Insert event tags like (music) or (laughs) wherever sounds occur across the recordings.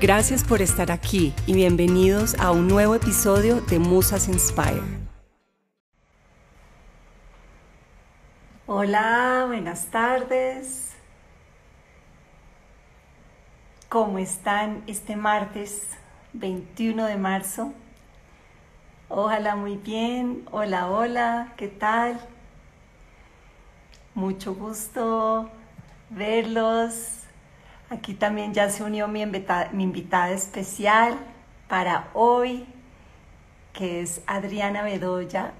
Gracias por estar aquí y bienvenidos a un nuevo episodio de Musas Inspire. Hola, buenas tardes. ¿Cómo están este martes 21 de marzo? Ojalá muy bien. Hola, hola, ¿qué tal? Mucho gusto verlos, Aquí también ya se unió mi, invitada especial para hoy, que es Adriana Bedoya,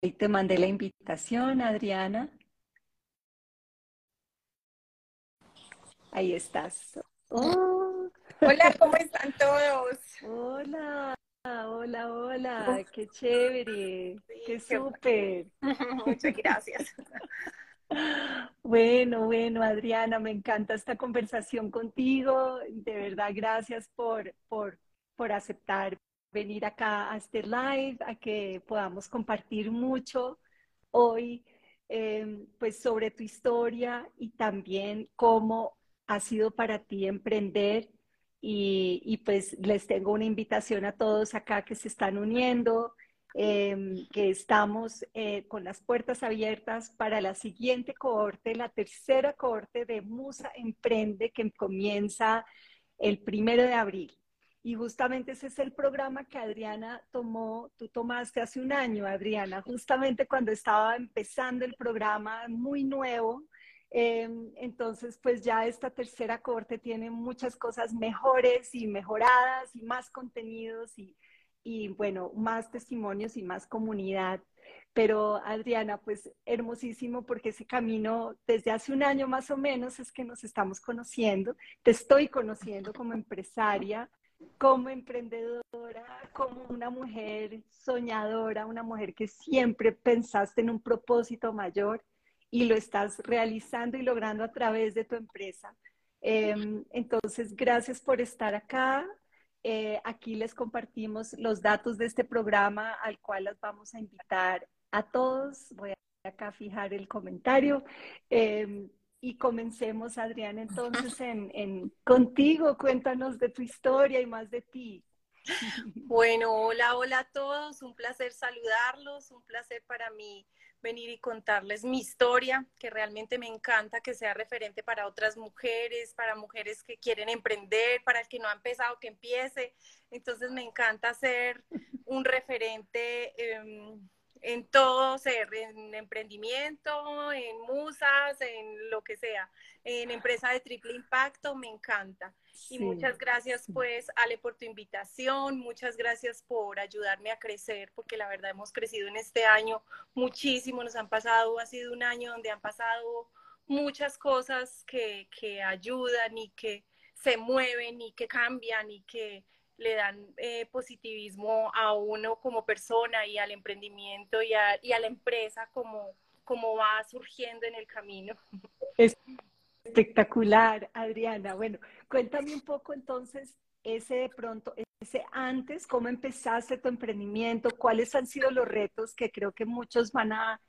Y te mandé la invitación, Adriana. Ahí estás. Oh. Hola, ¿cómo están todos? Hola. Hola, hola, qué chévere, qué súper. (laughs) Muchas gracias. Bueno, bueno, Adriana, me encanta esta conversación contigo. De verdad, gracias por, por, por aceptar venir acá a este live, a que podamos compartir mucho hoy, em, pues sobre tu historia y también cómo ha sido para ti emprender y, pues les tengo una invitación a todos acá que se están uniendo, em, que estamos eh, con las puertas abiertas para la siguiente cohorte, la tercera cohorte de Musa Emprende, que comienza el primero de abril. Y justamente ese es el programa que Adriana tomó, tú tomaste hace un año, Adriana, justamente cuando estaba empezando el programa muy nuevo, Em, entonces, pues ya esta tercera corte tiene muchas cosas mejores y mejoradas y más contenidos y, bueno, más testimonios y más comunidad. Pero Adriana, pues hermosísimo porque ese camino desde hace un año más o menos es que nos estamos conociendo. Te estoy conociendo como empresaria, como emprendedora, como una mujer soñadora, una mujer que siempre pensaste en un propósito mayor y lo estás realizando y logrando a través de tu empresa. Em, entonces, gracias por estar acá. Eh, aquí les compartimos los datos de este programa al cual las vamos a invitar a todos. Voy a acá fijar el comentario. Em, y comencemos, Adrián, entonces (laughs) en, en, contigo. Cuéntanos de tu historia y más de ti. Bueno, hola, hola a todos. Un placer saludarlos. Un placer para mí venir y contarles mi historia, que realmente me encanta que sea referente para otras mujeres, para mujeres que quieren emprender, para el que no ha empezado, que empiece. Entonces me encanta ser un referente. Em, en todo ser, en emprendimiento, en musas, en lo que sea, en empresa de triple impacto, me encanta. y muchas gracias pues, Ale, por tu invitación, muchas gracias por ayudarme a crecer, porque la verdad hemos crecido en este año muchísimo, nos han pasado, ha sido un año donde han pasado muchas cosas que, que ayudan y que se mueven y que cambian y que le dan eh, positivismo a uno como persona y al emprendimiento y a, y a la empresa como, va surgiendo en el camino. Es espectacular, Adriana. Bueno, cuéntame un poco entonces ese de pronto, ese antes, cómo empezaste tu emprendimiento, cuáles han sido los retos que creo que muchos van a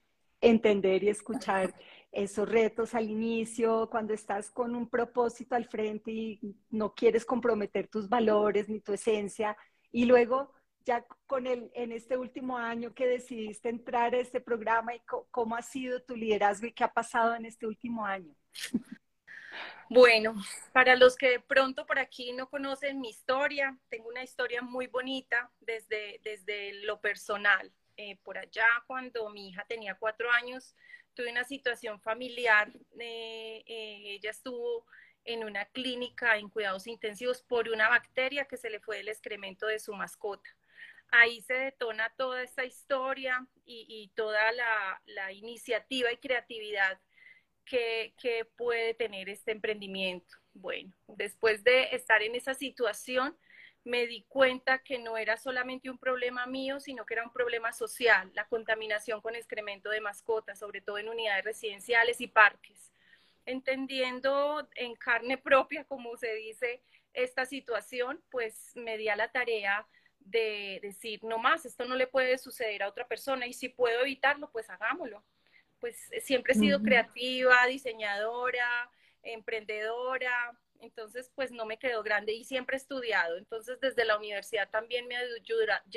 entender y escuchar esos retos al inicio, cuando estás con un propósito al frente y no quieres comprometer tus valores ni tu esencia, y luego ya con el, en este último año que decidiste entrar a este programa y cómo ha sido tu liderazgo y qué ha pasado en este último año. Bueno, para los que de pronto por aquí no conocen mi historia, tengo una historia muy bonita desde, desde lo personal. Eh, por allá, cuando mi hija tenía cuatro años, tuve una situación familiar. Eh, eh, ella estuvo en una clínica en cuidados intensivos por una bacteria que se le fue del excremento de su mascota. Ahí se detona toda esta historia y, toda la, la, iniciativa y creatividad que, que puede tener este emprendimiento. Bueno, después de estar en esa situación, me di cuenta que no era solamente un problema mío, sino que era un problema social, la contaminación con excremento de mascotas, sobre todo en unidades residenciales y parques. Entendiendo en carne propia, como se dice, esta situación, pues me di a la tarea de decir, no más, esto no le puede suceder a otra persona y si puedo evitarlo, pues hagámoslo. Pues siempre he sido creativa, diseñadora, emprendedora, entonces pues no me quedó grande y siempre he estudiado. Entonces desde la universidad también me,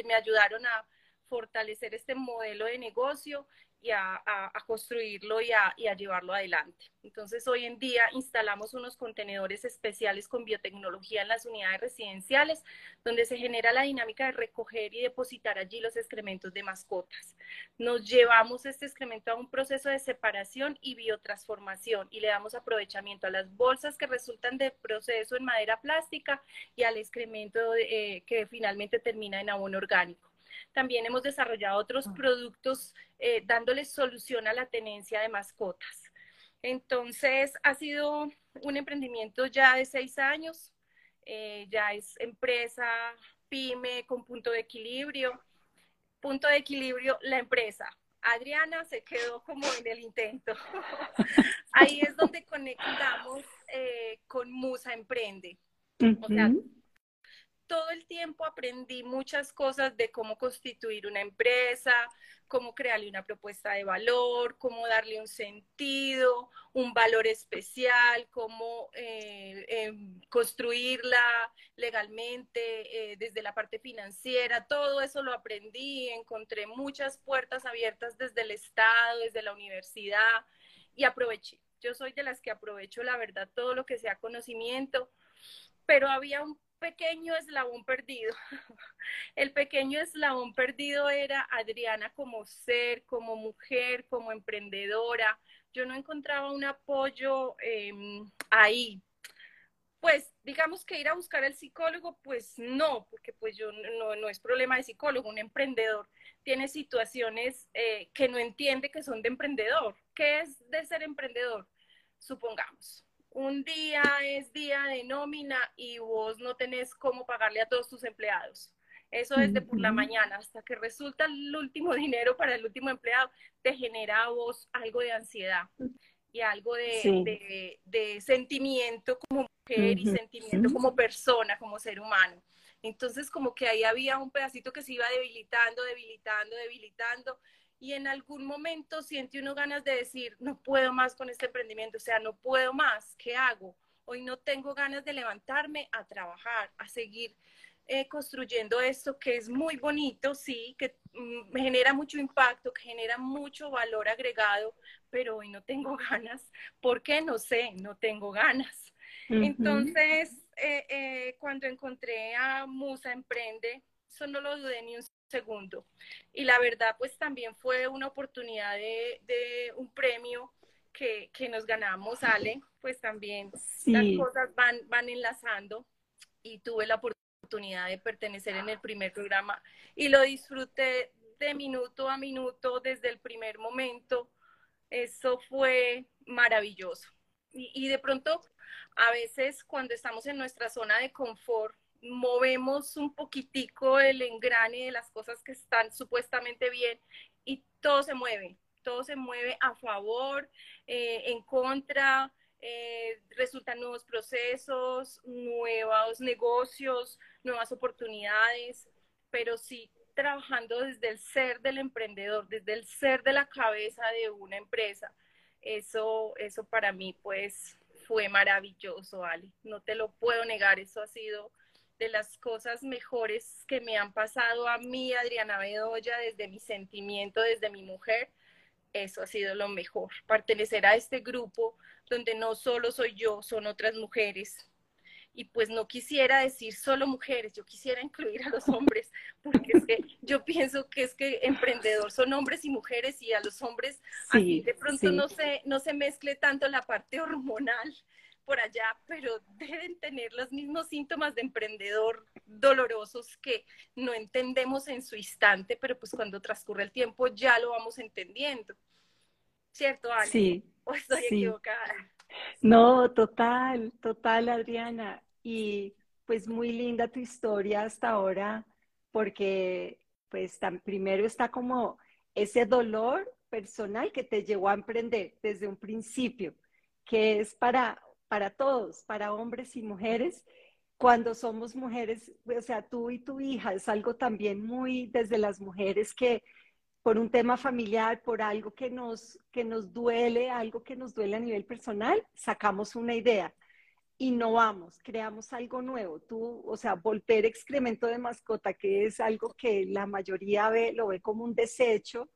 me ayudaron a fortalecer este modelo de negocio y a, construirlo y a, llevarlo adelante. Entonces, hoy en día instalamos unos contenedores especiales con biotecnología en las unidades residenciales, donde se genera la dinámica de recoger y depositar allí los excrementos de mascotas. Nos llevamos este excremento a un proceso de separación y biotransformación y le damos aprovechamiento a las bolsas que resultan del proceso en madera plástica y al excremento eh, que finalmente termina en abono orgánico. También hemos desarrollado otros ah. productos eh, dándoles solución a la tenencia de mascotas. Entonces, ha sido un emprendimiento ya de seis años, eh, ya es empresa, pyme con punto de equilibrio. Punto de equilibrio, la empresa. Adriana se quedó como en el intento. (laughs) Ahí es donde conectamos eh, con Musa Emprende. O sea, todo el tiempo aprendí muchas cosas de cómo constituir una empresa, cómo crearle una propuesta de valor, cómo darle un sentido, un valor especial, cómo eh, em, construirla legalmente eh, desde la parte financiera. Todo eso lo aprendí, encontré muchas puertas abiertas desde el Estado, desde la universidad y aproveché. Yo soy de las que aprovecho, la verdad, todo lo que sea conocimiento, pero había un pequeño eslabón perdido. (laughs) El pequeño eslabón perdido era Adriana como ser, como mujer, como emprendedora. Yo no encontraba un apoyo em, ahí. Pues digamos que ir a buscar al psicólogo, pues no, porque pues yo no, no es problema de psicólogo, un emprendedor tiene situaciones eh, que no entiende que son de emprendedor. ¿Qué es de ser emprendedor? Supongamos, un día es día de nómina y vos no tenés cómo pagarle a todos tus empleados. Eso desde por la mañana hasta que resulta el último (laughs) dinero para el último empleado, te genera a vos algo de ansiedad y algo de, de, sentimiento como mujer y sentimiento como persona, como ser humano. Entonces como que ahí había un pedacito que se iba debilitando, debilitando, debilitando y en algún momento siente uno ganas de decir, no puedo más con este emprendimiento, o sea, no puedo más, ¿qué hago? Hoy no tengo ganas de levantarme a trabajar, a seguir eh, construyendo esto que es muy bonito, sí, que mm, genera mucho impacto, que genera mucho valor agregado, pero hoy no tengo (laughs) ganas. ¿Por qué? No sé, no tengo ganas. Entonces, eh, eh, cuando encontré a Musa Emprende, eso no lo dudé ni un segundo. Y la verdad, pues también fue una oportunidad de, un premio que, nos ganamos, Ale, pues también las cosas van, van enlazando y tuve la oportunidad de pertenecer en el primer programa y lo disfruté de minuto a minuto desde el primer momento. Eso fue maravilloso. Y, y de pronto, a veces cuando estamos en nuestra zona de confort, movemos un poquitico el engrane de las cosas que están supuestamente bien y todo se mueve, todo se mueve a favor, eh, en contra, eh, resultan nuevos procesos, nuevos negocios, nuevas oportunidades, pero sí trabajando desde el ser del emprendedor, desde el ser de la cabeza de una empresa. Eso, eso para mí pues fue maravilloso, Ali. No te lo puedo negar, eso ha sido de las cosas mejores que me han pasado a mí, Adriana Bedoya, desde mi sentimiento, desde mi mujer. Eso ha sido lo mejor, pertenecer a este grupo donde no solo soy yo, son otras mujeres. Y pues no quisiera decir solo mujeres, yo quisiera incluir a los hombres, porque es que (laughs) yo pienso que es que emprendedor son hombres y mujeres y a los hombres así de pronto no, se, no se mezcle tanto la parte hormonal por allá, pero (laughs) deben tener los mismos síntomas de emprendedor dolorosos que no entendemos en su instante, pero pues cuando transcurre el tiempo ya lo vamos entendiendo. ¿Cierto, Ana? Sí. ¿O estoy equivocada? No, total, total, Adriana. Y pues muy linda tu historia hasta ahora, porque pues tan, primero está como ese dolor personal que te llevó a emprender desde un principio, que es para para todos, para hombres y mujeres. Cuando somos mujeres, o sea, tú y tu hija, es algo también muy desde las mujeres que por un tema familiar, por algo que nos, que nos duele, algo que nos duele a nivel personal, sacamos una idea, innovamos, creamos algo nuevo. Tú, o sea, volver excremento de mascota, que es algo que la mayoría ve, lo ve como un desecho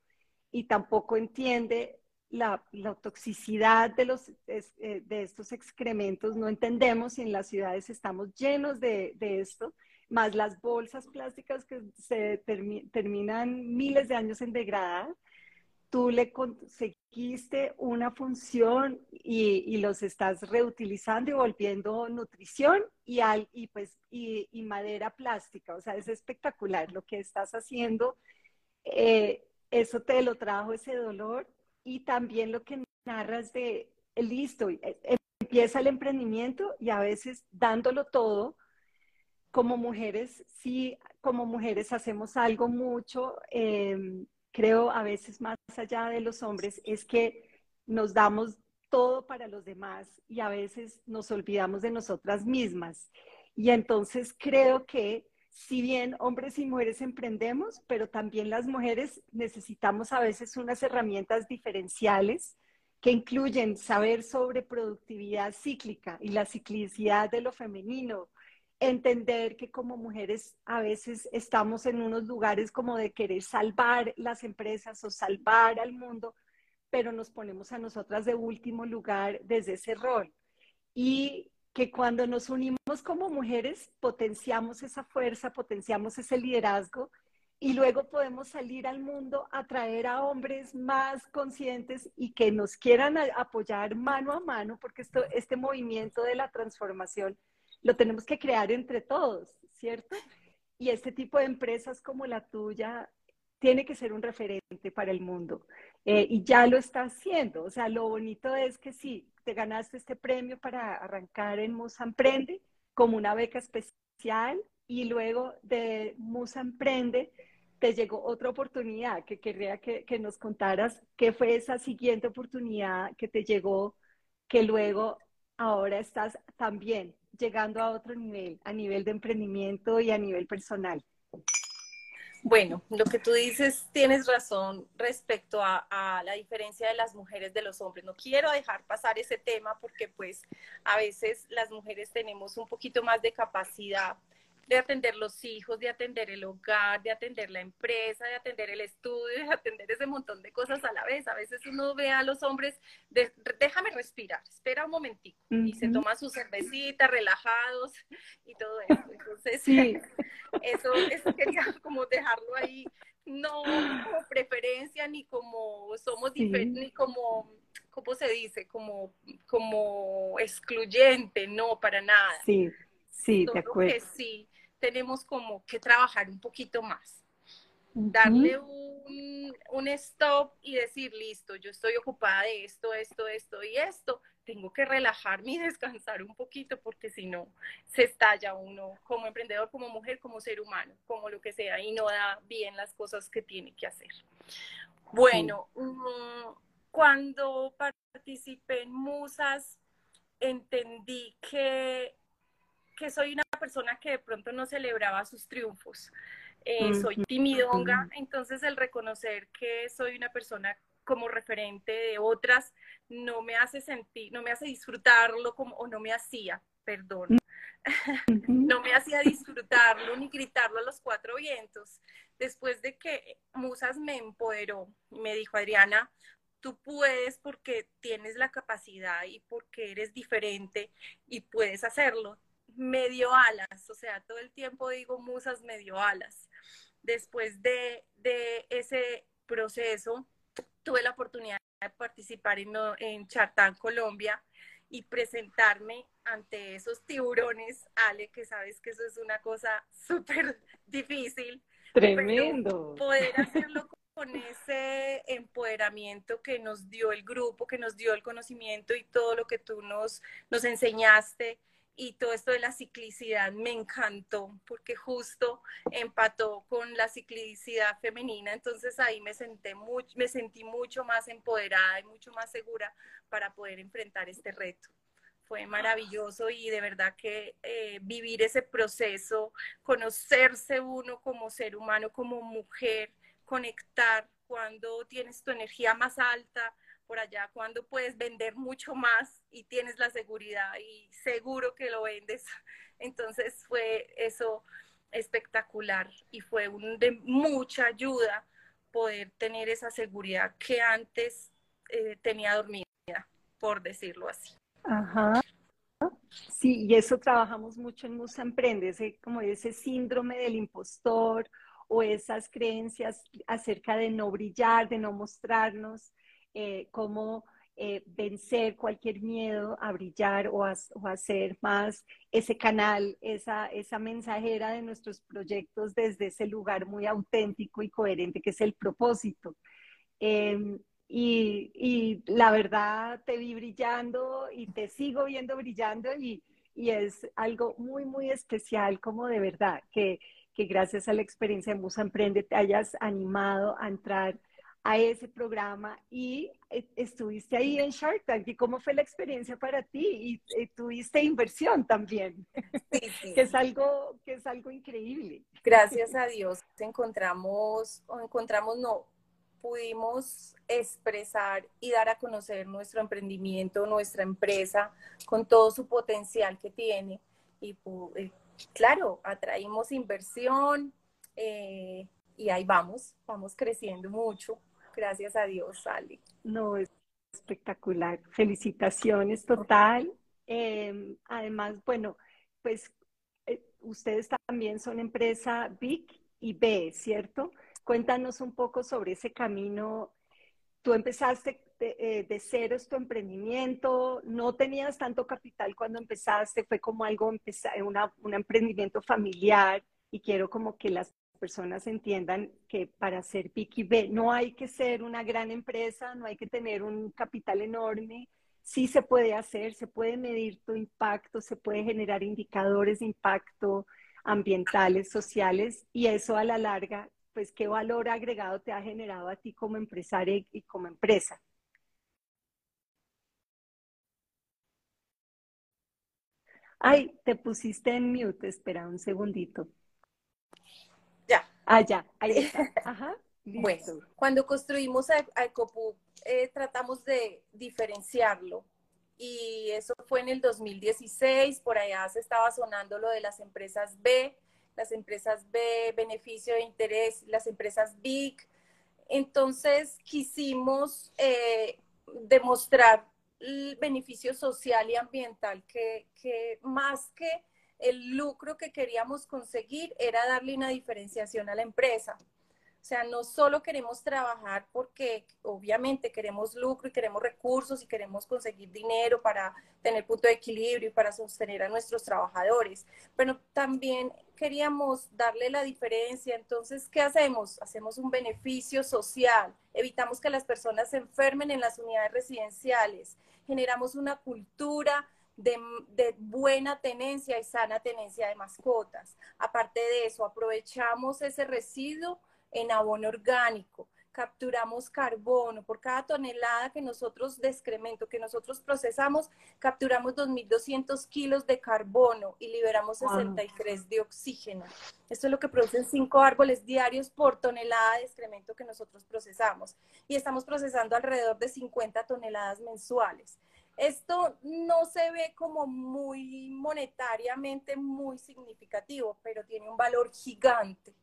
y tampoco entiende la, toxicidad de, los, eh, de estos excrementos, no entendemos y en las ciudades estamos llenos de, esto, más las bolsas plásticas que se terminan miles de años en degradar, tú le conseguiste una función y, los estás reutilizando y volviendo nutrición y, al, y, pues, y, madera plástica. O sea, es espectacular lo que estás haciendo. Eh, eso te lo trajo ese dolor y también lo que narras de, listo, eh, empieza el emprendimiento y a veces dándolo todo, como mujeres, sí, como mujeres hacemos algo mucho, em, creo a veces más allá de los hombres, es que nos damos todo para los demás y a veces nos olvidamos de nosotras mismas. Y entonces creo que si bien hombres y mujeres emprendemos, pero también las mujeres necesitamos a veces unas herramientas diferenciales que incluyen saber sobre productividad cíclica y la ciclicidad de lo femenino, entender que como mujeres a veces estamos en unos lugares como de querer salvar las empresas o salvar al mundo, pero nos ponemos a nosotras de último lugar desde ese rol. Y que cuando nos unimos como mujeres potenciamos esa fuerza, potenciamos ese liderazgo y luego podemos salir al mundo a traer a hombres más conscientes y que nos quieran apoyar mano a mano, porque esto, este movimiento de la transformación lo tenemos que crear entre todos, ¿cierto? Y este tipo de empresas como la tuya tiene que ser un referente para el mundo eh, y ya lo está haciendo. O sea, lo bonito es que sí, te ganaste este premio para arrancar en Musa Emprende como una beca especial y luego de Musa Emprende te llegó otra oportunidad que querría que, nos contaras qué fue esa siguiente oportunidad que te llegó, que luego ahora estás también llegando a otro nivel, a nivel de emprendimiento y a nivel personal. Bueno, lo que tú dices tienes razón respecto a, la diferencia de las mujeres de los hombres. No quiero dejar pasar ese tema porque pues a veces las mujeres tenemos un poquito más de capacidad de atender los hijos, de atender el hogar, de atender la empresa, de atender el estudio, (laughs) de atender ese montón de cosas a la vez. A veces uno ve a los hombres, déjame respirar, espera un momentico, y se toma su cervecita, relajados y todo eso. Entonces, sí. (laughs) eso, eso quería como dejarlo ahí, no como preferencia, ni como somos diferentes, ni como, ¿cómo se dice? Como, como excluyente, no, para nada. Sí. Sí, de acuerdo. sí, tenemos como que trabajar un poquito más. Darle un, un, stop y decir, listo, yo estoy ocupada de esto, esto, esto y esto. Tengo que relajarme y descansar un poquito porque si no, se estalla uno como emprendedor, como mujer, como ser humano, como lo que sea, y no da bien las cosas que tiene que hacer. Bueno, mm, cuando participé en Musas, entendí que, que soy una persona que de pronto no celebraba sus triunfos. Eh, soy timidonga, entonces el reconocer que soy una persona como referente de otras no me hace sentir, no me hace disfrutarlo como, o no me hacía, perdón, (laughs) no me hacía disfrutarlo ni gritarlo a los cuatro vientos. Después de que Musas me empoderó, me dijo, Adriana, tú puedes porque tienes la capacidad y porque eres diferente y puedes hacerlo. Me dio alas, o sea, todo el tiempo digo, Musas me dio alas. Después de, de ese proceso, tuve la oportunidad de participar en, en Chartán, Colombia, y presentarme ante esos tiburones, Ale, que sabes que eso es una cosa súper difícil. Tremendo. Poder hacerlo con ese empoderamiento que nos dio el grupo, que nos dio el conocimiento y todo lo que tú nos, nos enseñaste y todo esto de la ciclicidad me encantó porque justo empató con la ciclicidad femenina, entonces ahí me, senté me sentí mucho más empoderada y mucho más segura para poder enfrentar este reto. Fue maravilloso y de verdad que eh, vivir ese proceso, conocerse uno como ser humano, como mujer, conectar cuando tienes tu energía más alta, por allá cuando puedes vender mucho más y tienes la seguridad y seguro que lo vendes. (laughs) Entonces fue eso espectacular y fue de mucha ayuda poder tener esa seguridad que antes eh, tenía dormida, por decirlo así. Ajá. Sí, y eso trabajamos mucho en Musa Emprende, como ese síndrome del impostor o esas creencias acerca de no brillar, de no mostrarnos. Eh, cómo eh, vencer cualquier miedo a brillar o a, hacer más ese canal, esa, esa mensajera de nuestros proyectos desde ese lugar muy auténtico y coherente que es el propósito. Em, y, y, la verdad te vi brillando y te sigo viendo brillando y, y es algo muy, muy especial como de verdad que, que gracias a la experiencia de Musa Emprende te hayas animado a entrar a ese programa y eh, estuviste ahí en Shark Tank. ¿Y cómo fue la experiencia para ti? Y, tuviste inversión también, sí, (laughs) sí. que, es algo, que es algo increíble. Gracias a Dios encontramos, o encontramos, no, pudimos expresar y dar a conocer nuestro emprendimiento, nuestra empresa, con todo su potencial que tiene. Y eh, claro, atraímos inversión eh, y ahí vamos, vamos creciendo mucho. Gracias a Dios, Sally. No, es espectacular. Felicitaciones total. Em, además, bueno, pues eh, ustedes también son empresa Big y B, ¿cierto? Cuéntanos un poco sobre ese camino. Tú empezaste de, eh, de cero, es tu emprendimiento, no tenías tanto capital cuando empezaste, fue como algo, un emprendimiento familiar y quiero como que las personas entiendan que para ser Piqui B no hay que ser una gran empresa, no hay que tener un capital enorme, sí se puede hacer, se puede medir tu impacto, se puede generar indicadores de impacto ambientales, sociales y eso a la larga, pues qué valor agregado te ha generado a ti como empresaria y como empresa. Ay, te pusiste en mute, espera un segundito. Ah, ya, ahí está. (laughs) Ajá. Bueno, cuando construimos a, Ecopu, eh, tratamos de diferenciarlo y eso fue en el 2016, por allá se estaba sonando lo de las empresas B, las empresas B, beneficio de interés, las empresas BIC. Entonces quisimos eh, demostrar el beneficio social y ambiental que, que más que el lucro que queríamos conseguir era darle una diferenciación a la empresa. O sea, no solo queremos trabajar porque obviamente queremos lucro y queremos recursos y queremos conseguir dinero para tener punto de equilibrio y para sostener a nuestros trabajadores, pero también queríamos darle la diferencia. Entonces, ¿qué hacemos? Hacemos un beneficio social, evitamos que las personas se enfermen en las unidades residenciales, generamos una cultura de, buena tenencia y sana tenencia de mascotas. Aparte de eso, aprovechamos ese residuo en abono orgánico. capturamos carbono. Por cada tonelada que nosotros de excremento que nosotros procesamos, capturamos 2.200 kilos de carbono y liberamos 63 de oxígeno. Esto es lo que producen cinco árboles diarios por tonelada de excremento que nosotros procesamos. Y estamos procesando alrededor de 50 toneladas mensuales. Esto no se ve como muy monetariamente muy significativo, pero tiene un valor gigante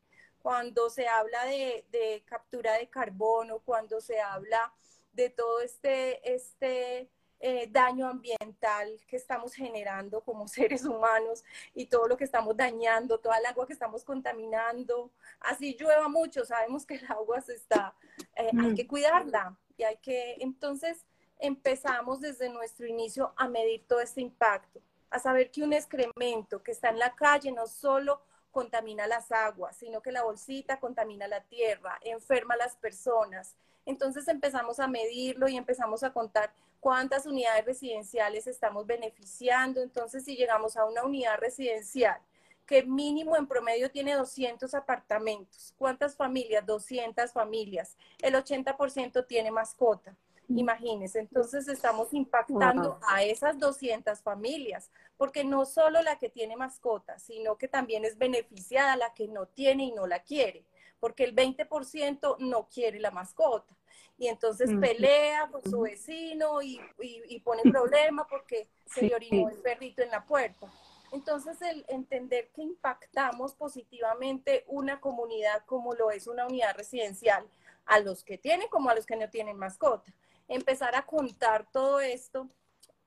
cuando se habla de, captura de carbono, cuando se habla de todo este, este eh, daño ambiental que estamos generando como (laughs) seres humanos y todo lo que estamos dañando, toda el agua que estamos contaminando. Así llueva mucho, sabemos que el agua se está, eh, hay mm. que cuidarla y hay que, entonces empezamos desde nuestro inicio a medir todo este impacto, a saber que un excremento que está en la calle no solo contamina las aguas, sino que la bolsita contamina la tierra, enferma a las personas. Entonces empezamos a medirlo y empezamos a contar cuántas unidades residenciales estamos beneficiando. Entonces, si llegamos a una unidad residencial que mínimo en promedio tiene 200 apartamentos, ¿cuántas familias? 200 familias. El 80% tiene mascota. Imagínense, entonces estamos impactando a esas 200 familias, porque no solo la que tiene mascota, sino que también es beneficiada la que no tiene y no la quiere, porque el 20% no quiere la mascota. Y entonces pelea con su vecino y, pone problema porque se le orinó el perrito en la puerta. Entonces, el entender que impactamos positivamente una comunidad como lo es una unidad residencial, a los que tienen como a los que no tienen mascota empezar a contar todo esto.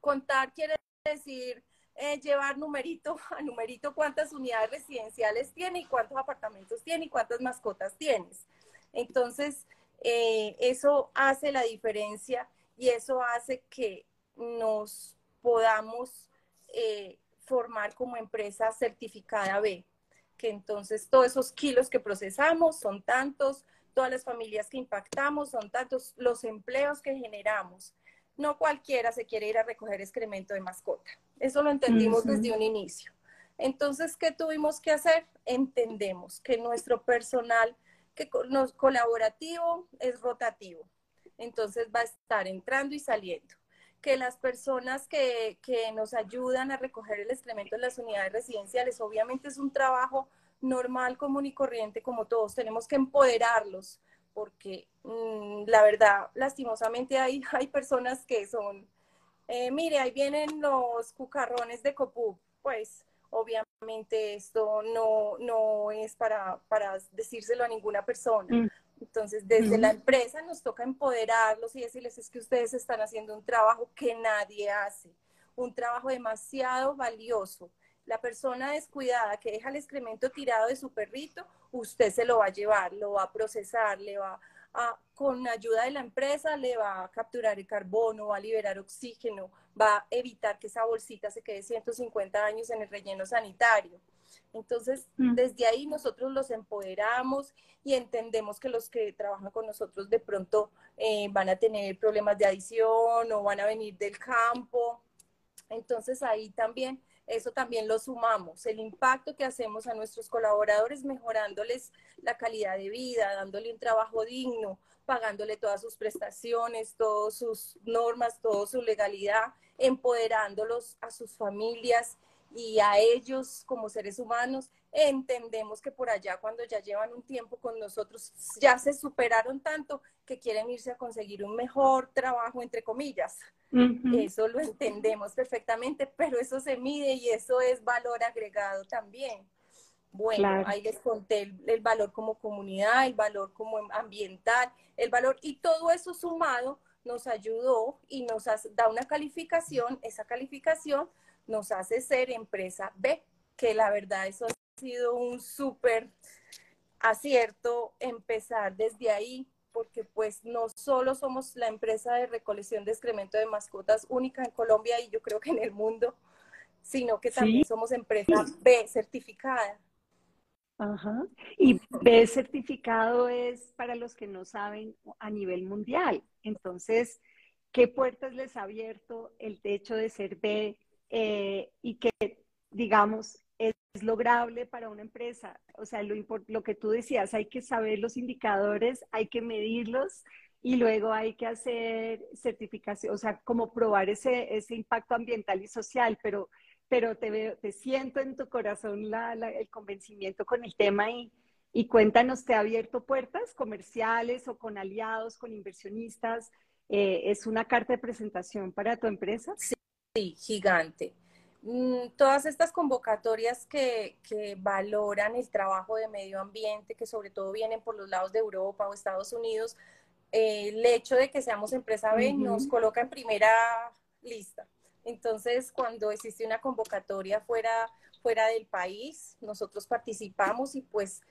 Contar quiere decir eh, llevar numerito (laughs) a numerito cuántas unidades residenciales tiene y cuántos apartamentos tiene y cuántas mascotas tienes. Entonces, eh, eso hace la diferencia y eso hace que nos podamos eh, formar como empresa certificada B, que entonces todos esos kilos que procesamos son tantos, todas las familias que impactamos, son tantos los empleos que generamos. No cualquiera se quiere ir a recoger excremento de mascota. Eso lo entendimos desde un inicio. Entonces, ¿qué tuvimos que hacer? Entendemos que nuestro personal que nos, colaborativo es rotativo. Entonces va a estar entrando y saliendo. Que las personas que, que nos ayudan a recoger el excremento en las unidades residenciales, obviamente es un trabajo normal, común y corriente como todos. Tenemos que empoderarlos porque mm, la verdad, lastimosamente hay, (laughs) hay personas que son, eh, mire, ahí vienen los cucarrones de Copú. Pues obviamente esto no, no es para, para decírselo a ninguna persona. Mm. Entonces, desde la empresa nos toca empoderarlos y decirles es que ustedes están haciendo un trabajo que nadie hace, un trabajo demasiado valioso la persona descuidada que deja el excremento tirado de su perrito, usted se lo va a llevar, lo va a procesar, le va a, con ayuda de la empresa, le va a capturar el carbono, va a liberar oxígeno, va a evitar que esa bolsita se quede 150 años en el relleno sanitario. Entonces, mm. desde ahí nosotros los empoderamos y entendemos que los que trabajan con nosotros de pronto eh, van a tener problemas de adición o van a venir del campo. Entonces, ahí también eso también lo sumamos, el impacto que hacemos a nuestros colaboradores mejorándoles la calidad de vida, dándole un trabajo digno, pagándole todas sus prestaciones, todas sus normas, toda su legalidad, empoderándolos a sus familias y a ellos como seres humanos. Entendemos que por allá cuando ya llevan un tiempo con nosotros ya se superaron tanto que quieren irse a conseguir un mejor trabajo, entre comillas. Eso lo entendemos perfectamente, pero eso se mide y eso es valor agregado también. Bueno, ahí les conté el, valor como comunidad, el valor como ambiental, el valor y todo eso sumado nos ayudó y nos da una calificación. Esa calificación nos hace ser empresa B, que la verdad eso ha sido un súper acierto empezar desde ahí porque pues no solo somos la empresa de recolección de excremento de mascotas única en Colombia y yo creo que en el mundo, sino que también somos empresa B certificada. Ajá. Y B certificado es, para los que no saben, a nivel mundial. Entonces, ¿qué puertas les ha abierto el techo de ser B eh, y que, digamos, lograble para una empresa. O sea, lo, lo que tú decías, hay que saber los indicadores, hay que medirlos y luego hay que hacer certificación, o sea, como probar ese, ese impacto ambiental y social, pero, pero te, veo, te siento en tu corazón la, el convencimiento con el tema y, y cuéntanos, ¿te ha abierto puertas comerciales o con aliados, con inversionistas? Eh, ¿Es una carta de presentación para tu empresa? Sí, gigante. Mm, todas estas convocatorias que, que, valoran el trabajo de medio ambiente, que sobre todo vienen por los lados de Europa o Estados Unidos, eh, el hecho de que seamos empresa B nos coloca en primera lista. Entonces, cuando existe una convocatoria fuera, fuera del país, nosotros participamos y pues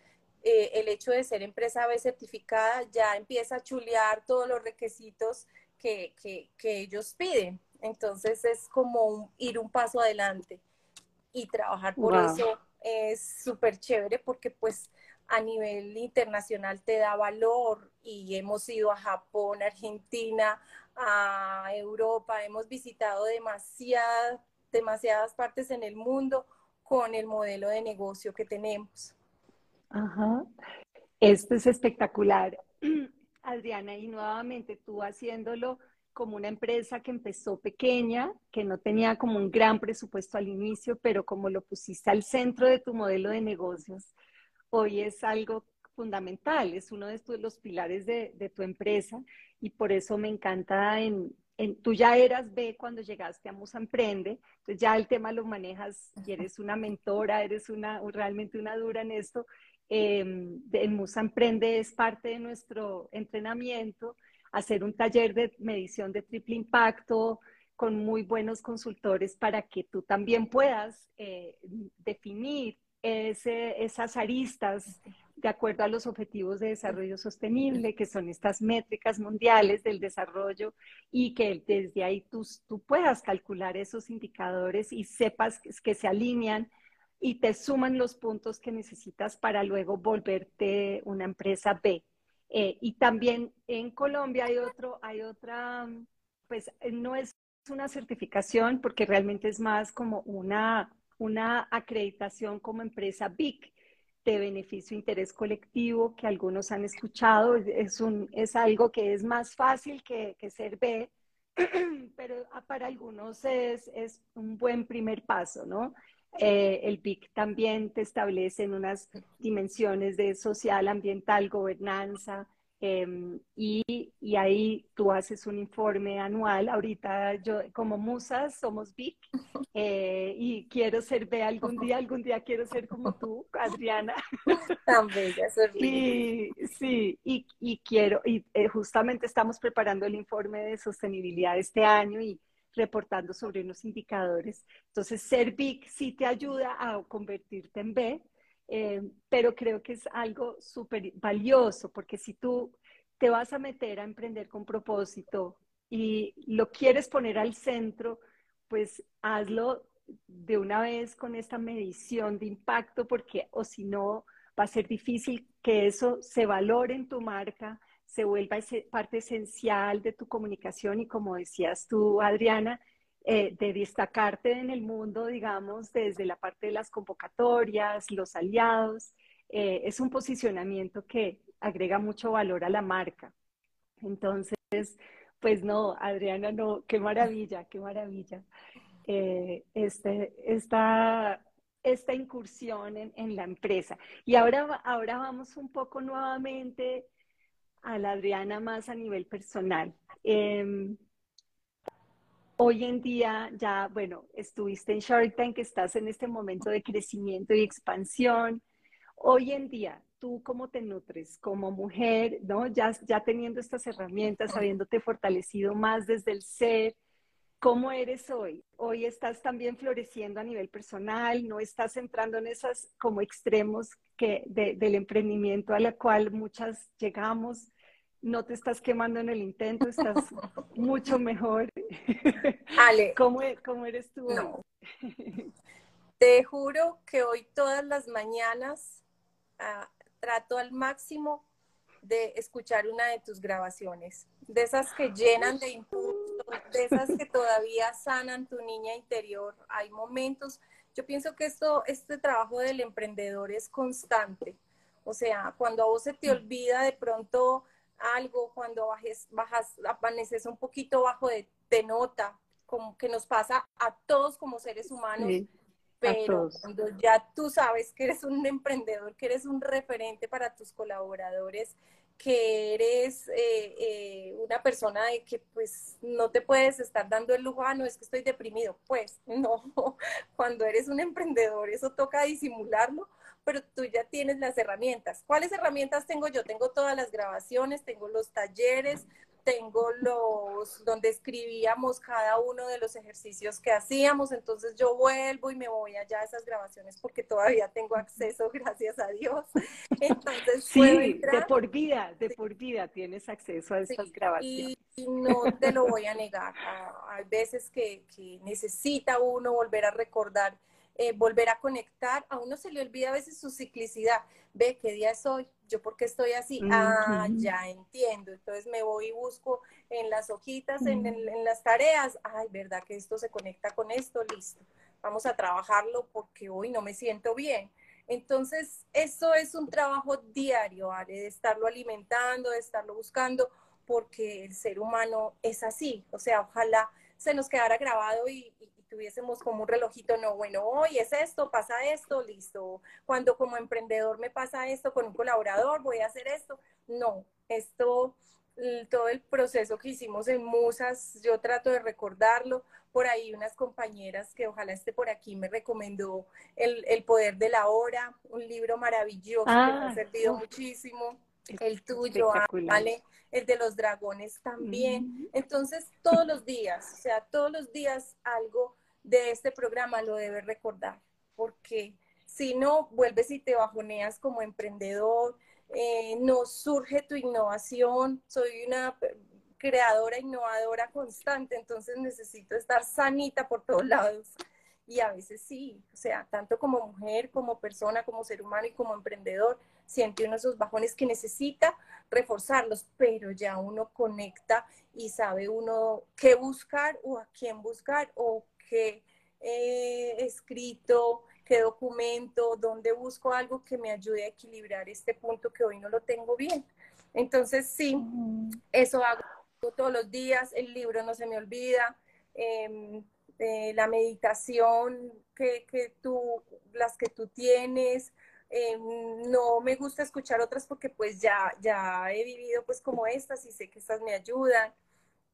eh, el hecho de ser empresa B certificada ya empieza a chulear todos los requisitos que, que, que ellos piden. Entonces es como ir un paso adelante y trabajar por eso es súper chévere porque pues a nivel internacional te da valor y hemos ido a Japón, Argentina, a Europa, hemos visitado demasiadas, demasiadas partes en el mundo con el modelo de negocio que tenemos. Ajá. Esto es espectacular. (clears throat) Adriana, y nuevamente tú haciéndolo como una empresa que empezó pequeña, que no tenía como un gran presupuesto al inicio, pero como lo pusiste al centro de tu modelo de negocios, hoy es algo fundamental, es uno de los pilares de, tu empresa y por eso me encanta en, en, tú ya eras B cuando llegaste a Musa Emprende, entonces ya el tema lo manejas y eres una mentora, eres una, realmente una dura en esto. Eh, en Musa Emprende es parte de nuestro entrenamiento hacer un taller de medición de triple impacto con muy buenos consultores para que tú también puedas eh, definir esas aristas de acuerdo a los objetivos de desarrollo sostenible, que son estas métricas mundiales del desarrollo, y que desde ahí tú, tú puedas calcular esos indicadores y sepas que se alinean y te suman los puntos que necesitas para luego volverte una empresa B. Eh, y también en Colombia hay otro, hay otra, pues eh, no es una certificación porque realmente es más como una, una acreditación como empresa BIC de beneficio e interés colectivo que algunos han escuchado. Es, un, es algo que es más fácil que, que ser B, (clears throat) pero para algunos es, es, un buen primer paso, ¿no? Eh, el BIC también te establece en unas dimensiones de social, ambiental, gobernanza, em, y, y, ahí tú haces un informe anual. Ahorita yo, como musas, somos BIC (laughs) eh, y quiero ser B algún día, algún día quiero ser como tú, Adriana. (laughs) Tan bella, y, Sí, y, y quiero, y eh, justamente estamos preparando el informe de sostenibilidad este año y reportando sobre unos indicadores. Entonces, ser BIC sí te ayuda a convertirte en B, eh, pero creo que es algo súper valioso, porque si tú te vas a meter a emprender con propósito y lo quieres poner al centro, pues hazlo de una vez con esta medición de impacto, porque o si no, va a ser difícil que eso se valore en tu marca, se vuelva parte esencial de tu comunicación y como decías tú, Adriana, eh, de destacarte en el mundo, digamos, desde la parte de las convocatorias, los aliados. Eh, es un posicionamiento que agrega mucho valor a la marca. Entonces, pues no, Adriana, no, qué maravilla, qué maravilla. Eh, este, esta, esta incursión en, en, la empresa. Y ahora, ahora vamos un poco nuevamente a la Adriana más a nivel personal. Em, hoy en día ya, bueno, estuviste en Shark Tank, estás en este momento de crecimiento y expansión. Hoy en día, ¿tú cómo te nutres como mujer, ¿no? Ya, ya teniendo estas herramientas, habiéndote fortalecido más desde el ser, ¿cómo eres hoy? Hoy estás también floreciendo a nivel personal, no estás entrando en esos como extremos que del emprendimiento a la cual muchas llegamos no te estás quemando en el intento, estás (laughs) mucho mejor. (laughs) Ale. ¿Cómo, eres tú? (laughs) Te juro que hoy todas las mañanas ah, trato al máximo de escuchar una de tus grabaciones, de esas que llenan de impulso, de esas que todavía sanan tu niña interior. Hay momentos Yo pienso que esto, este trabajo del emprendedor es constante. O sea, cuando a vos se te olvida de pronto algo, cuando bajes, bajas, amaneces un poquito bajo de, nota, como que nos pasa a todos como seres humanos. pero cuando ya tú sabes que eres un (laughs) emprendedor, que eres un referente para tus colaboradores, que eres eh, eh, una persona de que pues no te puedes estar dando el lujo, ah, no, es que estoy deprimido. Pues (laughs) no, cuando eres un emprendedor eso toca disimularlo, pero tú ya tienes las herramientas. ¿Cuáles herramientas tengo yo? Tengo todas las grabaciones, tengo los talleres, tengo los donde escribíamos cada uno de los ejercicios que hacíamos, entonces yo vuelvo y me voy allá a esas grabaciones porque todavía tengo acceso, (laughs) gracias a Dios. Entonces, sí, de por vida, de por vida tienes acceso a estas grabaciones. Y, no te lo voy a negar, hay veces que, que necesita uno volver a recordar eh, volver a conectar. A uno se le olvida a veces su ciclicidad. Ve, ¿qué día es hoy? ¿Yo por qué estoy así? Ah, ya entiendo. Entonces me voy y busco en las hojitas, en, en, las tareas. Ay, ¿verdad que esto se conecta con esto? Listo. Vamos a trabajarlo porque hoy no me siento bien. Entonces, eso es un trabajo diario, ¿vale? De estarlo alimentando, de estarlo buscando, porque el ser humano es así. O sea, ojalá se nos quedara grabado y, tuviésemos como un relojito, no, bueno, hoy es esto, pasa esto, listo. Cuando como emprendedor me pasa esto con un colaborador, voy a hacer esto. No, esto, todo el proceso que hicimos en Musas, yo trato de recordarlo. Por ahí unas compañeras que ojalá esté por aquí me recomendó El, el Poder de la Hora, un libro maravilloso que me ha ah, servido muchísimo. El tuyo, ¿vale? El de los dragones también. Entonces, todos los días, o sea, todos los días algo de este programa lo debes recordar, porque si no, vuelves y te bajoneas como emprendedor, eh, no surge tu innovación, soy una creadora, innovadora constante, entonces necesito estar sanita por todos lados. Y a veces sí, o sea, tanto como mujer, como persona, como ser humano y como emprendedor, siente uno esos bajones que necesita reforzarlos, pero ya uno conecta y sabe uno qué buscar o a quién buscar o qué he escrito, qué documento, dónde busco algo que me ayude a equilibrar este punto que hoy no lo tengo bien. Entonces, sí, eso hago todos los días, el libro no se me olvida, em, eh, la meditación que, que, tú, las que tú tienes, em, no me gusta escuchar otras porque pues ya, ya he vivido pues como estas y sé que estas me ayudan.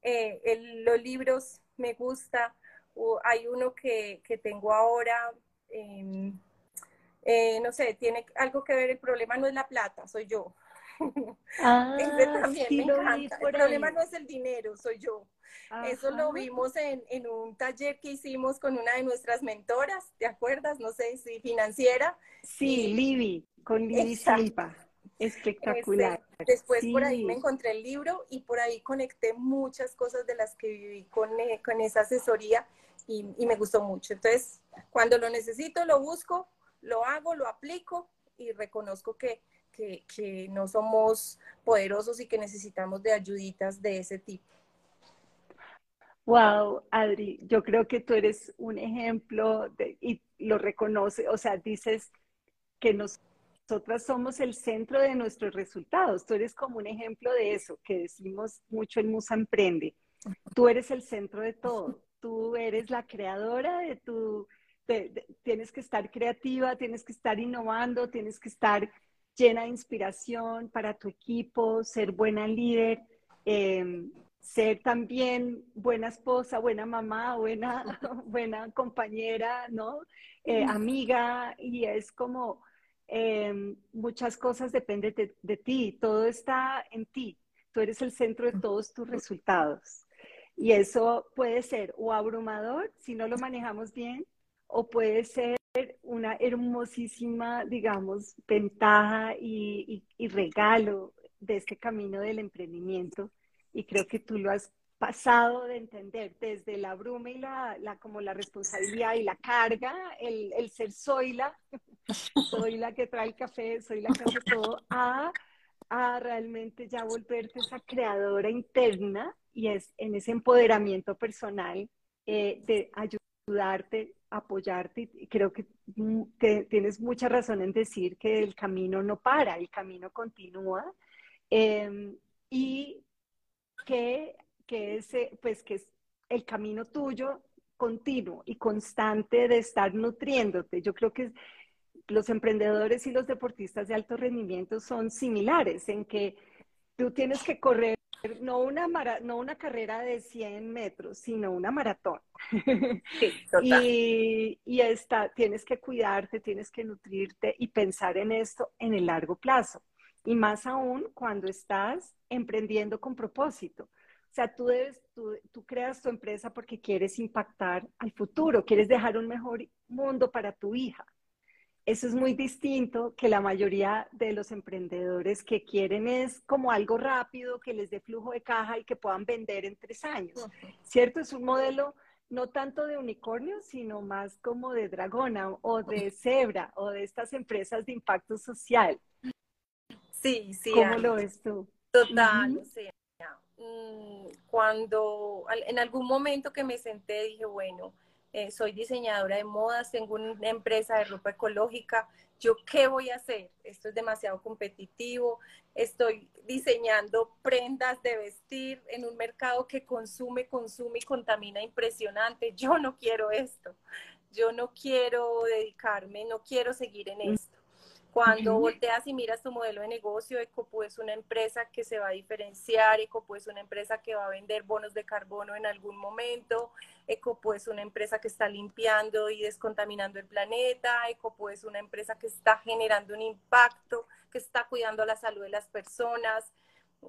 Eh, los libros me gusta, hay uno que, que tengo ahora, em, eh, no sé, tiene algo que ver, el problema no es la plata, soy yo. (laughs) Ah, también me encanta. El problema no es el dinero, soy yo. Eso lo vimos en, en, un taller que hicimos con una de nuestras mentoras, ¿te acuerdas? No sé si financiera. Sí, Libby, con Libby Silva. Espectacular. Este, después por ahí me encontré el libro y por ahí conecté muchas cosas de las que viví con, eh, con esa asesoría y, y, me gustó mucho. Entonces, cuando lo necesito, lo busco, lo hago, lo aplico y reconozco que, que, que no somos poderosos y que necesitamos de ayuditas de ese tipo. Wow, Adri, yo creo que tú eres un ejemplo de, y lo reconoce, o sea, dices que nos nosotras somos el centro de nuestros resultados. Tú eres como un ejemplo de eso, que decimos mucho en Musa Emprende. Tú eres el centro de todo. Tú eres la creadora de tu... tienes que estar creativa, tienes que estar innovando, tienes que estar llena de inspiración para tu equipo, ser buena líder, em, ser también buena esposa, buena mamá, buena, (laughs) buena compañera, ¿no? Eh, amiga, y es como Em, muchas cosas dependen de, ti, todo está en ti, tú eres el centro de todos tus resultados. Y eso puede ser o abrumador si no lo manejamos bien, o puede ser una hermosísima, digamos, ventaja y, regalo de este camino del emprendimiento. Y creo que tú lo has pasado de entender desde la bruma y la, como la responsabilidad y la carga, el, el ser Zoila, soy la que trae el café, soy la que hace todo, a, a realmente ya volverte esa creadora interna y es en ese empoderamiento personal eh, de ayudarte apoyarte y creo que mm, tienes mucha razón en decir que el camino no para, el camino continúa em, y que, que, ese, pues, que es el camino tuyo continuo y constante de estar nutriéndote. Yo creo que los emprendedores y los deportistas de alto rendimiento son similares en que tú tienes que correr no una, no una carrera de 100 metros, sino una maratón. Sí, (laughs) total. y, y esta, tienes que cuidarte, tienes que nutrirte y pensar en esto en el largo plazo. Y más aún cuando estás emprendiendo con propósito. O sea, tú, debes, tú, tú creas tu empresa porque quieres impactar al futuro, quieres dejar un mejor mundo para tu hija. Eso es muy distinto que la mayoría de los emprendedores que quieren es como algo rápido, que les dé flujo de caja y que puedan vender en tres años. ¿Cierto? Es un modelo no tanto de unicornio, sino más como de dragona o de cebra o de estas empresas de impacto social. Sí, sí. ¿Cómo lo ves tú? Total, o sea, mm, cuando en algún momento que me senté dije, bueno, eh, soy diseñadora de modas, tengo una empresa de ropa ecológica, ¿yo qué voy a hacer? Esto es demasiado competitivo, estoy diseñando prendas de vestir en un mercado que consume, consume y contamina impresionante, yo no quiero esto, yo no quiero dedicarme, no quiero seguir en mm. esto. Cuando volteas y miras tu modelo de negocio, Ecopu es una empresa que se va a diferenciar, Ecopu es una empresa que va a vender bonos de carbono en algún momento, Ecopu es una empresa que está limpiando y descontaminando el planeta, Ecopu es una empresa que está generando un impacto, que está cuidando la salud de las personas,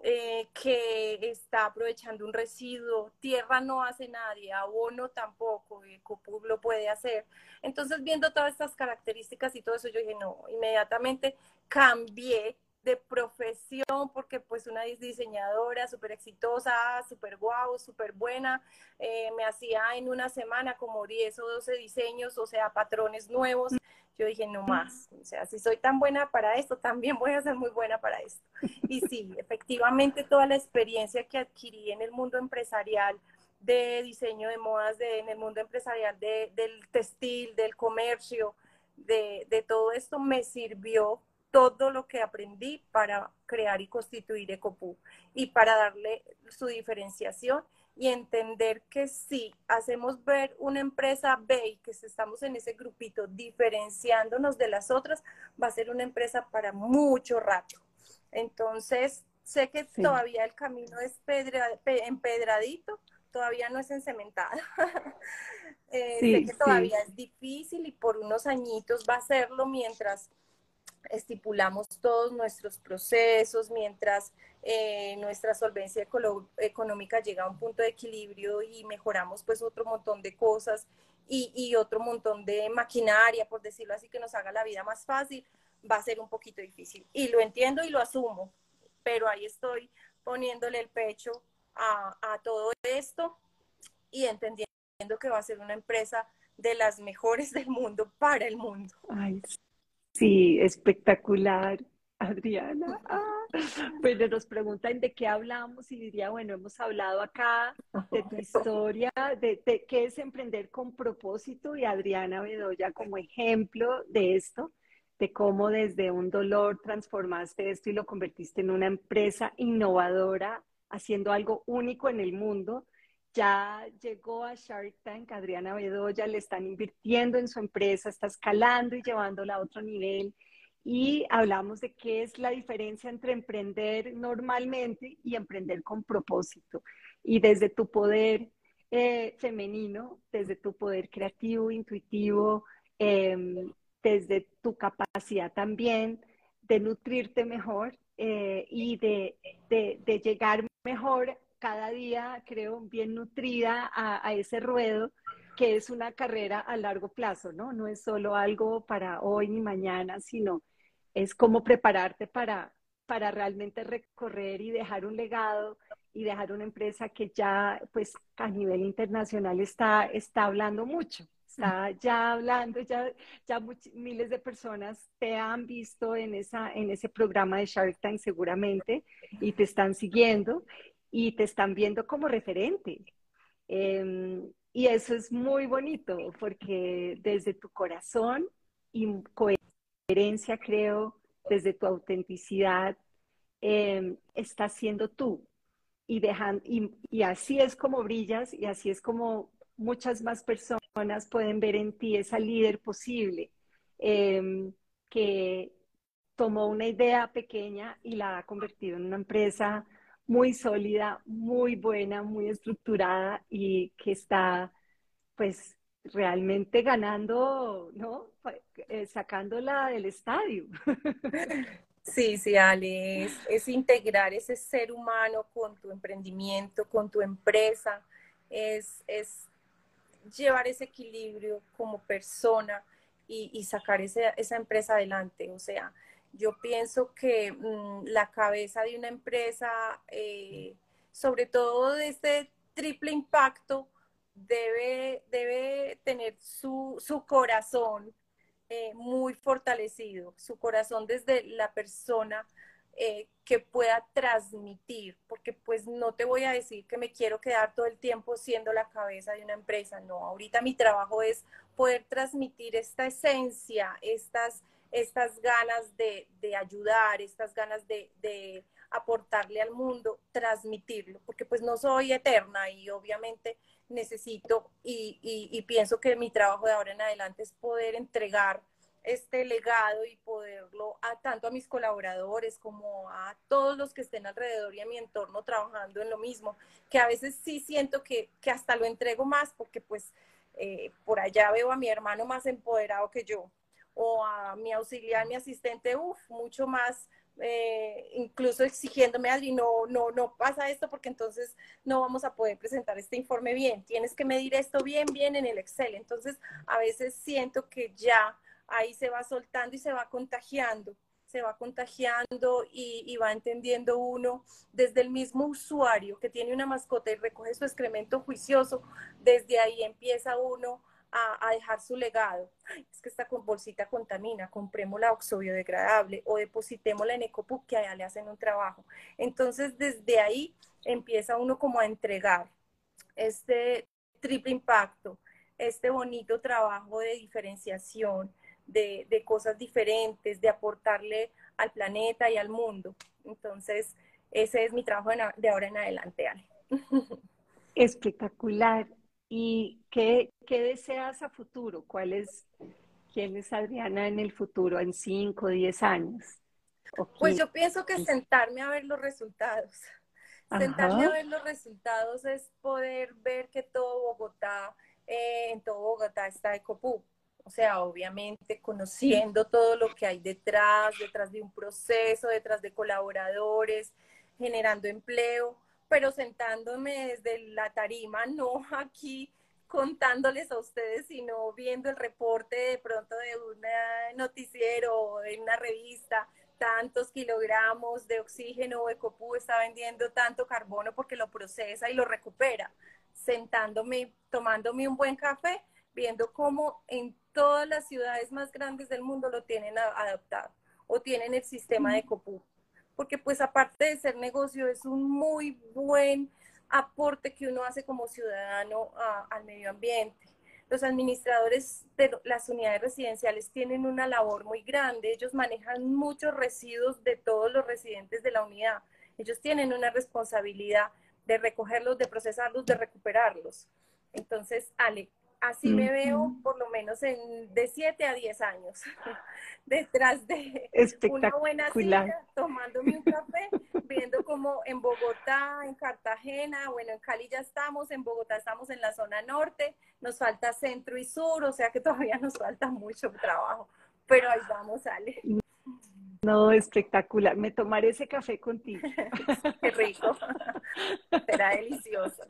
eh, que está aprovechando un residuo, tierra no hace nadie, abono tampoco, el COPUB lo puede hacer. Entonces, viendo todas estas características y todo eso, yo dije, no, inmediatamente cambié de profesión, porque pues una diseñadora súper exitosa, súper guau, súper buena, eh, me hacía en una semana como 10 o 12 diseños, o sea, patrones nuevos. Yo dije, no más, o sea, si soy tan buena para esto, también voy a ser muy buena para esto. Y sí, (laughs) efectivamente toda la experiencia que adquirí en el mundo empresarial, de diseño de modas, de, en el mundo empresarial de, del textil, del comercio, de, de todo esto me sirvió todo lo que aprendí para crear y constituir Ecopú y para darle su diferenciación y entender que si hacemos ver una empresa B y que estamos en ese grupito diferenciándonos de las otras, va a ser una empresa para mucho rato. Entonces, sé que todavía el camino es empedradito, todavía no es encementada. (laughs) Eh, sé que todavía es difícil y por unos añitos va a serlo mientras estipulamos todos nuestros procesos, mientras eh, nuestra solvencia económica llega a un punto de equilibrio y mejoramos pues otro montón de cosas y, otro montón de maquinaria, por decirlo así, que nos haga la vida más fácil, va a ser un poquito difícil. Y lo entiendo y lo asumo, pero ahí estoy poniéndole el pecho a, a todo esto y entendiendo que va a ser una empresa de las mejores del mundo para el mundo. Ay, Sí, espectacular, Adriana. Ah, bueno, nos preguntan de qué hablamos y diría, bueno, hemos hablado acá de tu historia, de, qué es emprender con propósito y Adriana Bedoya como ejemplo de esto, de cómo desde un dolor transformaste esto y lo convertiste en una empresa innovadora, haciendo algo único en el mundo ya llegó a Shark Tank, Adriana Bedoya, le están invirtiendo en su empresa, está escalando y llevándola a otro nivel. Y hablamos de qué es la diferencia entre emprender normalmente y emprender con propósito. Y desde tu poder eh, femenino, desde tu poder creativo, intuitivo, em, desde tu capacidad también de nutrirte mejor eh, y de, llegar mejor cada día, creo, bien nutrida a, ese ruedo, que es una carrera a largo plazo, ¿no? No es solo algo para hoy ni mañana, sino es como prepararte para, para realmente recorrer y dejar un legado y dejar una empresa que ya, pues, a nivel internacional está, está hablando mucho. Está ya hablando, ya, ya miles de personas te han visto en, esa, en ese programa de Shark Tank seguramente y te están siguiendo y te están viendo como referente. Em, y eso es muy bonito porque desde tu corazón y creo, desde tu autenticidad, eh, estás siendo tú. Y, dejan, y, así es como brillas y así es como muchas más personas pueden ver en ti esa líder posible em, que tomó una idea pequeña y la ha convertido en una empresa muy sólida, muy buena, muy estructurada y que está pues realmente ganando, ¿no? Eh, sacándola del estadio. (laughs) Sí, sí, Ale, es, integrar ese ser humano con tu emprendimiento, con tu empresa, es, es llevar ese equilibrio como persona y, sacar esa empresa adelante. O sea, yo pienso que mm, la cabeza de una empresa, eh, sobre todo de este triple impacto, debe, debe tener su, corazón eh, muy fortalecido, su corazón desde la persona eh, que pueda transmitir, porque pues no te voy a decir que me quiero quedar todo el tiempo siendo la cabeza de una empresa, no, ahorita mi trabajo es poder transmitir esta esencia, estas estas ganas de, ayudar, estas ganas de, aportarle al mundo, transmitirlo, porque pues no soy eterna y obviamente necesito y, pienso que mi trabajo de ahora en adelante es poder entregar este legado y poderlo a tanto a mis colaboradores como a todos los que estén alrededor y a mi entorno trabajando en lo mismo, que a veces sí siento que, hasta lo entrego más porque pues eh, por allá veo a mi hermano más empoderado que yo, o a mi auxiliar, mi asistente, uff, mucho más, eh, incluso exigiéndome, Adri, no, no, no pasa esto porque entonces no vamos a poder presentar este informe bien, tienes que medir esto bien, bien en el Excel. Entonces, a veces siento que ya ahí se va soltando y se va contagiando se va contagiando y, y, va entendiendo uno desde el mismo usuario que tiene una mascota y recoge su excremento juicioso, desde ahí empieza uno a, dejar su legado. es que esta bolsita contamina, comprémosla oxobiodegradable o depositémosla en Ecopuc que allá le hacen un trabajo. Entonces, desde ahí empieza uno como a entregar este triple impacto, este bonito trabajo de diferenciación, de, de cosas diferentes, de aportarle al planeta y al mundo. Entonces, ese es mi trabajo de ahora en adelante, Ale. (laughs) Espectacular. ¿Y qué, deseas a futuro? ¿Cuál es, quién es Adriana en el futuro, en 5, 10 años? Pues yo pienso que sentarme a ver los resultados. Sentarme a ver los resultados es poder ver que todo Bogotá, eh, en todo Bogotá está Ecopú. O sea, obviamente conociendo todo lo que hay detrás, detrás de un proceso, detrás de colaboradores, generando empleo pero sentándome desde la tarima, no aquí contándoles a ustedes, sino viendo el reporte de pronto de un noticiero, en una revista, tantos kilogramos de oxígeno, Ecopú está vendiendo tanto carbono porque lo procesa y lo recupera. Sentándome, tomándome un buen café, viendo cómo en todas las ciudades más grandes del mundo lo tienen adaptado o tienen el sistema de Ecopú porque pues aparte de ser negocio es un muy buen aporte que uno hace como ciudadano al medio ambiente. Los administradores de las unidades residenciales tienen una labor muy grande, ellos manejan muchos residuos de todos los residentes de la unidad, ellos tienen una responsabilidad de recogerlos, de procesarlos, de recuperarlos. Entonces, Ale, así me veo por lo menos en, de 7 a 10 años, (laughs) detrás de una buena silla, tomándome un café, viendo como en Bogotá, en Cartagena, bueno, en Cali ya estamos, en Bogotá estamos en la zona norte, nos falta centro y sur, o sea que todavía nos falta mucho trabajo, pero ahí vamos, Ale. No, espectacular. Me tomaré ese café contigo. (laughs) Qué rico. Será delicioso.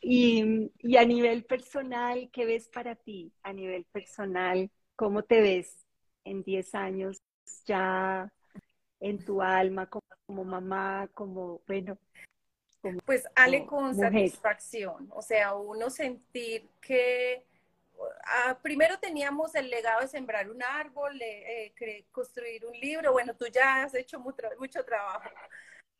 Y, y, a nivel personal, ¿qué ves para ti? A nivel personal, ¿cómo te ves en 10 años ya en tu alma, como, mamá, como, bueno? pues Ale con satisfacción, o sea, uno sentir que ah, primero teníamos el legado de sembrar un árbol, eh, construir un libro, bueno, tú ya has hecho mucho, mucho trabajo,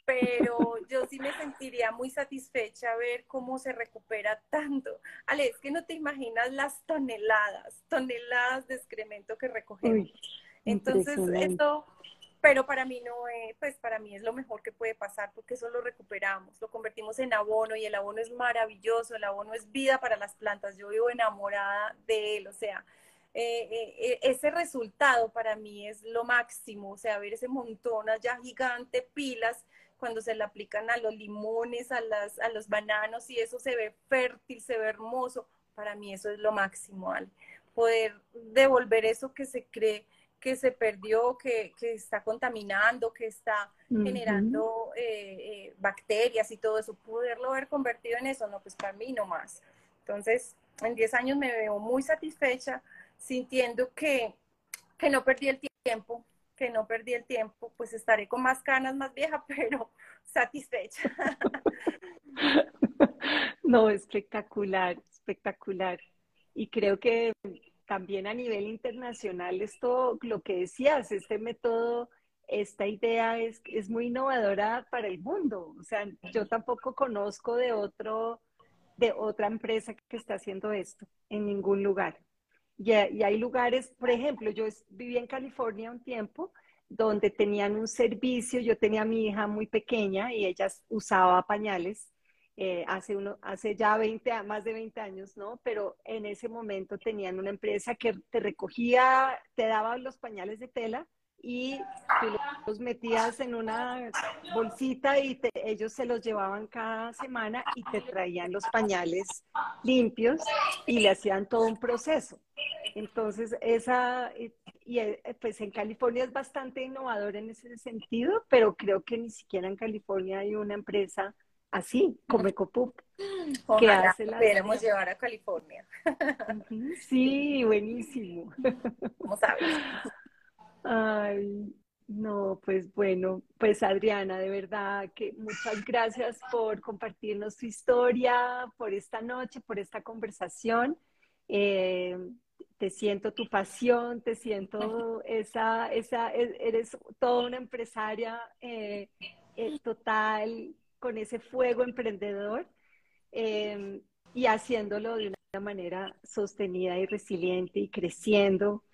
pero yo sí me sentiría muy satisfecha ver cómo se recupera tanto. Ale, es que no te imaginas las toneladas, toneladas de excremento que recogemos. Entonces, esto, pero para mí no, es, pues para mí es lo mejor que puede pasar porque eso lo recuperamos, lo convertimos en abono y el abono es maravilloso, el abono es vida para las plantas, yo vivo enamorada de él, o sea, eh, eh, eh, ese resultado para mí es lo máximo, o sea, ver ese montón allá gigante, pilas, cuando se le aplican a los limones, a, las, a los bananos y eso se ve fértil, se ve hermoso, para mí eso es lo máximo, al poder devolver eso que se cree que se perdió, que, que está contaminando, que está generando bacterias y todo eso, poderlo ver convertido en eso, no, pues para mí no más. Entonces, en 10 años me veo muy satisfecha, sintiendo que, que no perdí el tiempo, que no perdí el tiempo, pues estaré con más canas, más vieja, (laughs) pero satisfecha. (laughs) No, espectacular, espectacular. Y creo que también a nivel internacional esto, lo que decías, este método, esta idea es, es muy innovadora para el mundo. O sea, yo tampoco conozco de otro, de otra empresa que está haciendo esto en ningún lugar. Y, hay lugares, por ejemplo, yo viví en California un tiempo donde tenían un servicio, yo tenía a mi hija muy pequeña y ella usaba pañales eh, hace, uno, hace ya 20, más de 20 años, ¿no? Pero en ese momento tenían una empresa que te recogía, te daba los pañales de tela y los metías en una bolsita y ellos se los llevaban cada semana y te traían los pañales limpios y le hacían todo un proceso. Entonces, esa, y eh, pues en California es bastante innovador en ese sentido, pero creo que ni siquiera en California hay una empresa así, como EcoPup, que hace la... Llevar a California. (laughs) Sí, buenísimo. ¿Cómo sabes? Ay, no, pues bueno, pues Adriana, de verdad que muchas gracias por compartirnos tu historia, por esta noche, por esta conversación. Eh, te siento tu pasión, te siento esa, esa, e, eres toda una empresaria eh, eh, total, con ese fuego emprendedor y haciéndolo de una manera sostenida y resiliente y creciendo.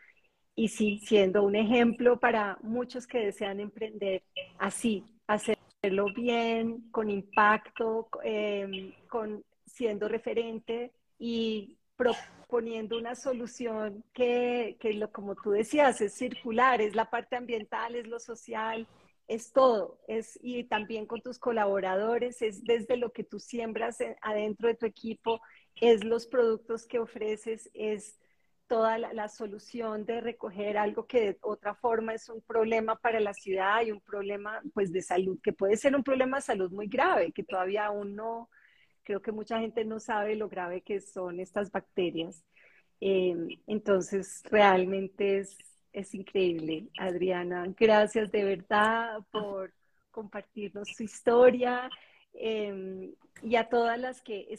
Y sí, siendo un ejemplo para muchos que desean emprender así, hacerlo bien, con impacto, em, con, siendo referente y proponiendo una solución que, que lo, como tú decías, es circular, es la parte ambiental, es lo social, es todo, es, y también con tus colaboradores, es desde lo que tú siembras adentro de tu equipo, es los productos que ofreces, es toda la, solución de recoger algo que de otra forma es un problema para la ciudad y un problema pues de salud, que puede ser un problema de salud muy grave, que todavía aún no, creo que mucha gente no sabe lo grave que son estas bacterias. Eh, entonces, realmente es, es increíble, Adriana. Gracias de verdad por compartirnos su historia. Em, y a todas las que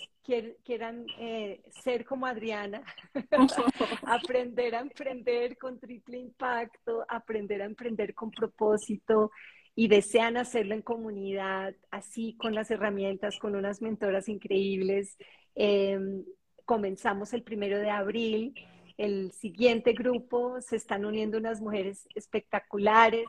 quieran eh, ser como Adriana, (laughs) aprender a emprender con triple impacto, aprender a emprender con propósito y desean hacerlo en comunidad, así con las herramientas, con unas mentoras increíbles. Em, comenzamos el primero de abril. El siguiente grupo se están uniendo unas mujeres espectaculares,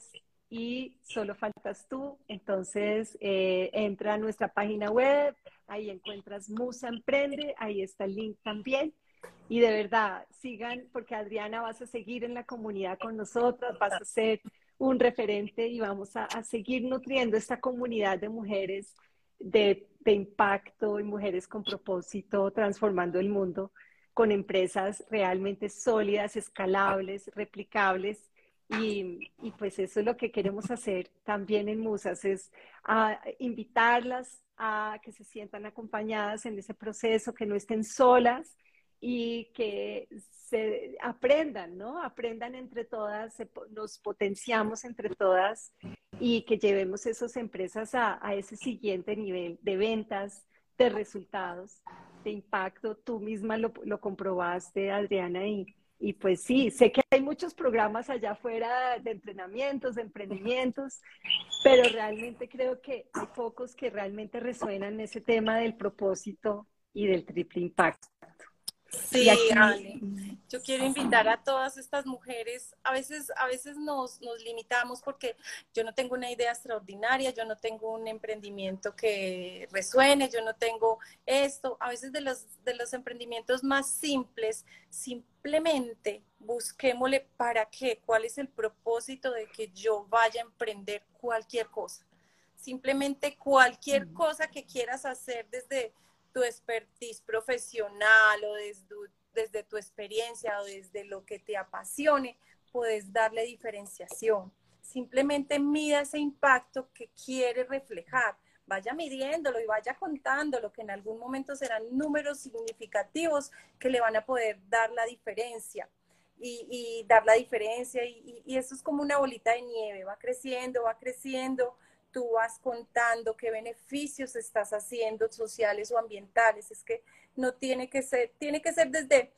y solo faltas tú. Entonces, eh, entra a nuestra página web, ahí encuentras Musa Emprende, ahí está el link también. Y de verdad, sigan, porque Adriana vas a seguir en la comunidad con nosotras, vas a ser un referente y vamos a, seguir nutriendo esta comunidad de mujeres de, de impacto y mujeres con propósito, transformando el mundo con empresas realmente sólidas, escalables, replicables y, pues eso es lo que queremos hacer también en Musas, es ah, invitarlas a que se sientan acompañadas en ese proceso, que no estén solas y que se aprendan, ¿no? Aprendan entre todas, nos potenciamos entre todas y que llevemos esas empresas a, ese siguiente nivel de ventas, de resultados, de impacto. Tú misma lo, lo comprobaste, Adriana, y, y pues sí, sé que hay muchos programas allá afuera de entrenamientos, de emprendimientos, pero realmente creo que hay pocos que realmente resuenan ese tema del propósito y del triple impacto. Sí, Ale. Yo quiero invitar a todas estas mujeres. A veces, a veces nos, nos, limitamos porque yo no tengo una idea extraordinaria, yo no tengo un emprendimiento que resuene, yo no tengo esto. A veces de los, de los emprendimientos más simples, simplemente busquémosle para qué, cuál es el propósito de que yo vaya a emprender cualquier cosa. Simplemente cualquier cosa que quieras hacer desde tu expertise profesional o desde, tu experiencia o desde lo que te apasione, puedes darle diferenciación. Simplemente mida ese impacto que quiere reflejar. Vaya midiéndolo y vaya contándolo, que en algún momento serán números significativos que le van a poder dar la diferencia. Y, dar la diferencia y, y, eso es como una bolita de nieve, va creciendo, va creciendo, tú vas contando qué beneficios estás haciendo sociales o ambientales. Es que no tiene que ser, tiene que ser desde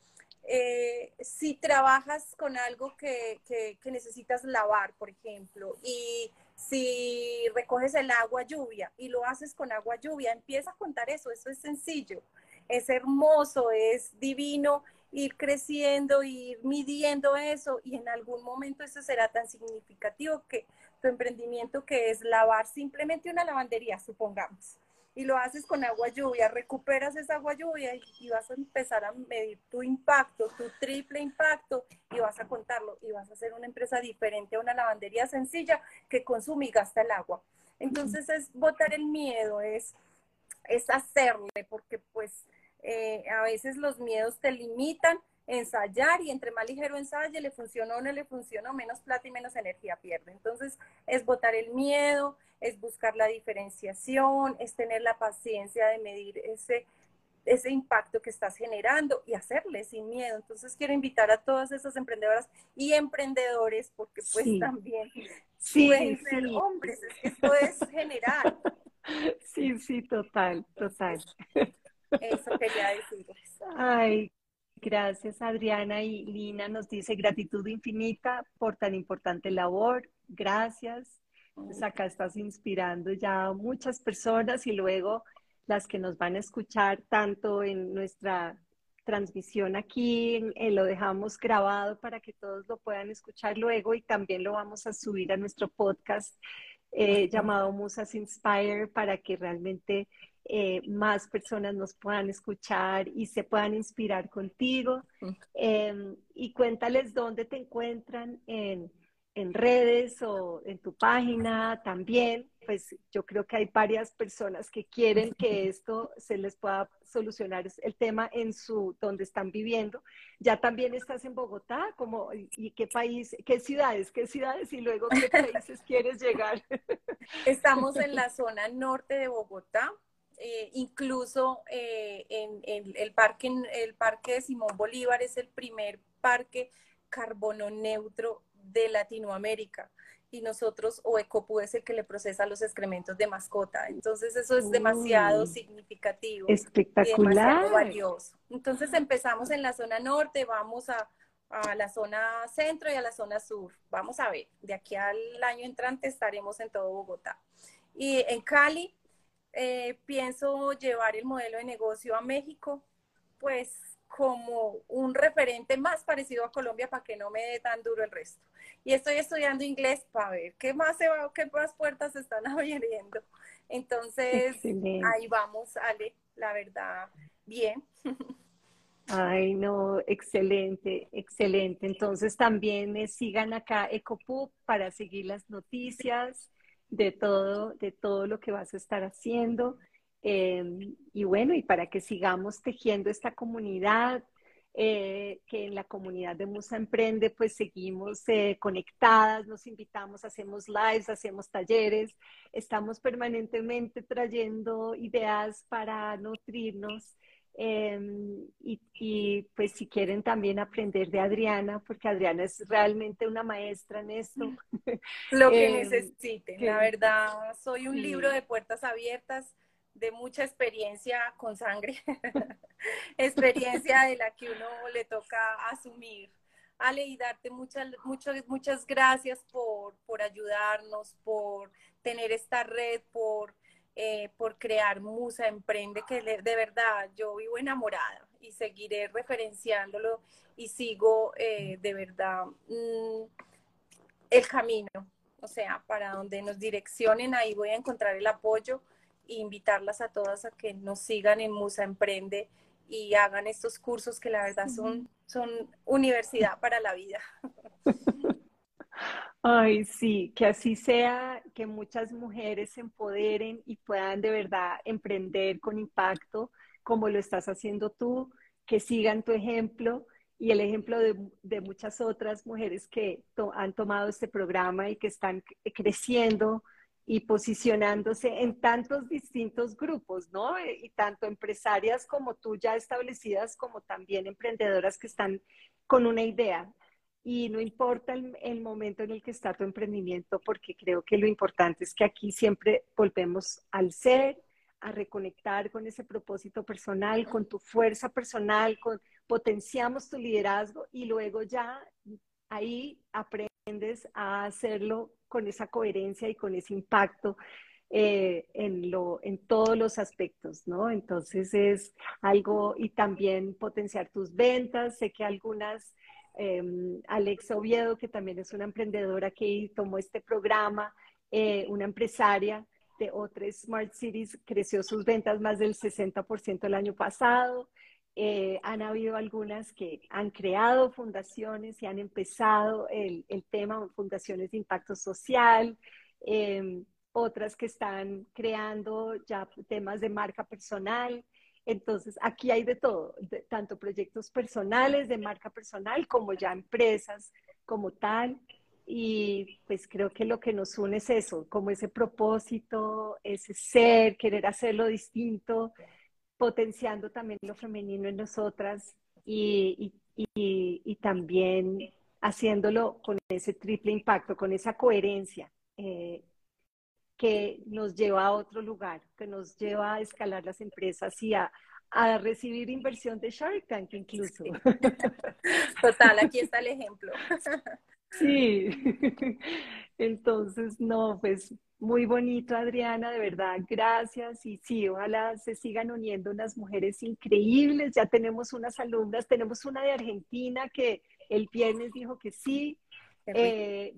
eh, si trabajas con algo que, que, necesitas lavar, por ejemplo, y si recoges el agua lluvia y lo haces con agua lluvia, empieza a contar eso, eso es sencillo, es hermoso, es divino ir creciendo, ir midiendo eso y en algún momento eso será tan significativo que tu emprendimiento que es lavar simplemente una lavandería, supongamos, y lo haces con agua lluvia, recuperas esa agua lluvia y, vas a empezar a medir tu impacto, tu triple impacto y vas a contarlo y vas a hacer una empresa diferente a una lavandería sencilla que consume y gasta el agua. Entonces es botar el miedo, es, es hacerle, porque pues eh, a veces los miedos te limitan, ensayar y entre más ligero ensaye, le funcionó o no le funcionó, menos plata y menos energía pierde. Entonces, es botar el miedo, es buscar la diferenciación, es tener la paciencia de medir ese, ese impacto que estás generando y hacerle sin miedo. Entonces, quiero invitar a todas esas emprendedoras y emprendedores, porque pues también pueden ser hombres, es que esto es general. Sí, sí, total, total. Eso quería decirles. Ay, gracias Adriana y Lina nos dice gratitud infinita por tan importante labor. Gracias. Pues acá estás inspirando ya a muchas personas y luego las que nos van a escuchar tanto en nuestra transmisión aquí, eh, lo dejamos grabado para que todos lo puedan escuchar luego y también lo vamos a subir a nuestro podcast eh, llamado Musas Inspire para que realmente eh, más personas nos puedan escuchar y se puedan inspirar contigo. Em, y cuéntales dónde te encuentran en, en, redes o en tu página también. Pues yo creo que hay varias personas que quieren que esto se les pueda solucionar el tema en su donde están viviendo. Ya también estás en Bogotá, como y qué país, qué ciudades, qué ciudades y luego qué (laughs) países quieres llegar. Estamos en la zona norte de Bogotá, eh, incluso eh, en, el, parque, el parque de Simón Bolívar es el primer parque carbono neutro de Latinoamérica y nosotros o es el que le procesa los excrementos de mascota. Entonces eso es demasiado significativo. Espectacular. Y demasiado valioso. Entonces empezamos en la zona norte, vamos a, a, la zona centro y a la zona sur. Vamos a ver, de aquí al año entrante estaremos en todo Bogotá. Y en Cali eh, pienso llevar el modelo de negocio a México, pues como un referente más parecido a Colombia para que no me dé tan duro el resto. Y estoy estudiando inglés para ver qué más se va, qué más puertas se están (laughs) abriendo. Entonces, ahí vamos, Ale, la verdad, bien. (laughs) Ay, no, excelente, excelente. Entonces también eh, sigan acá EcoPub para seguir las noticias de todo, de todo lo que vas a estar haciendo. Em, y bueno, y para que sigamos tejiendo esta comunidad, eh, que en la comunidad de Musa Emprende, pues seguimos eh, conectadas, nos invitamos, hacemos lives, hacemos talleres, estamos permanentemente trayendo ideas para nutrirnos Em, y, pues si quieren también aprender de Adriana, porque Adriana es realmente una maestra en esto. (laughs) Lo que em, necesiten, la verdad, soy un libro de puertas abiertas, de mucha experiencia con sangre, (laughs) experiencia de la que uno le toca asumir Ale, y darte muchas, muchas, muchas gracias por, por ayudarnos, por tener esta red, por, eh, por crear Musa Emprende, que de verdad yo vivo enamorada y seguiré referenciándolo y sigo eh, de verdad mm, el camino, o sea, para donde nos direccionen, ahí voy a encontrar el apoyo e invitarlas a todas a que nos sigan en Musa Emprende y hagan estos cursos que la verdad son, son universidad para la vida. (laughs) Ay, sí, que así sea, que muchas mujeres se empoderen y puedan de verdad emprender con impacto, como lo estás haciendo tú, que sigan tu ejemplo y el ejemplo de, muchas otras mujeres que han tomado este programa y que están creciendo y posicionándose en tantos distintos grupos, ¿no? Eh, y tanto empresarias como tú ya establecidas, como también emprendedoras que están con una idea. Y no importa el, el, momento en el que está tu emprendimiento, porque creo que lo importante es que aquí siempre volvemos al ser, a reconectar con ese propósito personal, con tu fuerza personal, con, potenciamos tu liderazgo y luego ya ahí aprendes a hacerlo con esa coherencia y con ese impacto eh, en, lo, en todos los aspectos, ¿no? Entonces es algo y también potenciar tus ventas. Sé que algunas, eh, Alex Oviedo, que también es una emprendedora que tomó este programa, eh, una empresaria de otras Smart Cities, creció sus ventas más del 60% el año pasado. Eh, han habido algunas que han creado fundaciones y han empezado el, el tema, fundaciones de impacto social, em, otras que están creando ya temas de marca personal. Entonces, aquí hay de todo, tanto proyectos personales de marca personal como ya empresas como tal. Y pues creo que lo que nos une es eso, como ese propósito, ese ser, querer hacerlo distinto, potenciando también lo femenino en nosotras y, también haciéndolo con ese triple impacto, con esa coherencia eh, que nos lleva a otro lugar, que nos lleva a escalar las empresas y a, a recibir inversión de Shark Tank incluso. (laughs) Total, aquí está el ejemplo. (laughs) Sí, (laughs) entonces, no, pues muy bonito, Adriana, de verdad, gracias. Y sí, ojalá se sigan uniendo unas mujeres increíbles. Ya tenemos unas alumnas, tenemos una de Argentina que el viernes dijo que sí, eh,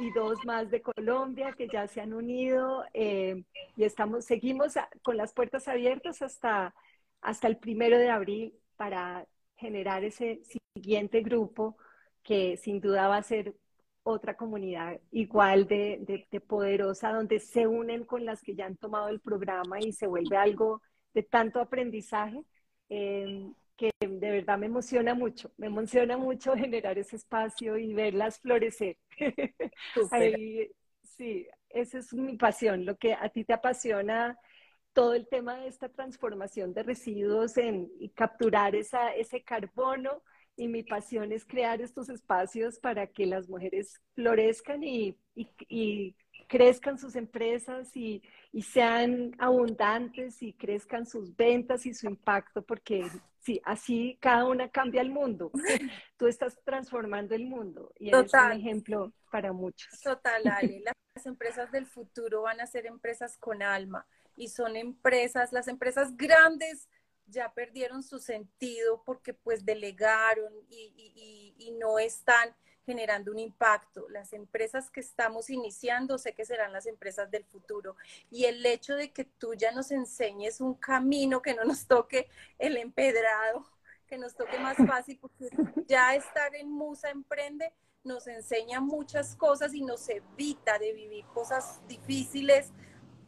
y dos más de Colombia que ya se han unido eh, y estamos, seguimos con las puertas abiertas hasta, hasta el primero de abril para generar ese siguiente grupo que sin duda va a ser otra comunidad igual de, poderosa, donde se unen con las que ya han tomado el programa y se vuelve algo de tanto aprendizaje, em, que de verdad me emociona mucho, me emociona mucho (laughs) generar ese espacio y verlas florecer. (laughs) sí, esa es mi pasión, lo que a ti te apasiona todo el tema de esta transformación de residuos en, y capturar esa, ese carbono y mi pasión es crear estos espacios para que las mujeres florezcan y, crezcan sus empresas y, sean abundantes y crezcan sus ventas y su impacto, porque sí, así cada una cambia el mundo. (laughs) Tú estás transformando el mundo y eres un ejemplo para muchos. Total, (laughs) Ale. Las empresas del futuro van a ser empresas con alma y son empresas, las empresas grandes ya perdieron su sentido porque pues delegaron y, y, no están generando un impacto. Las empresas que estamos iniciando sé que serán las empresas del futuro. Y el hecho de que tú ya nos enseñes un camino que no nos toque el empedrado, que nos toque más (laughs) fácil, porque ya estar en Musa Emprende nos enseña muchas cosas y nos evita de vivir cosas difíciles,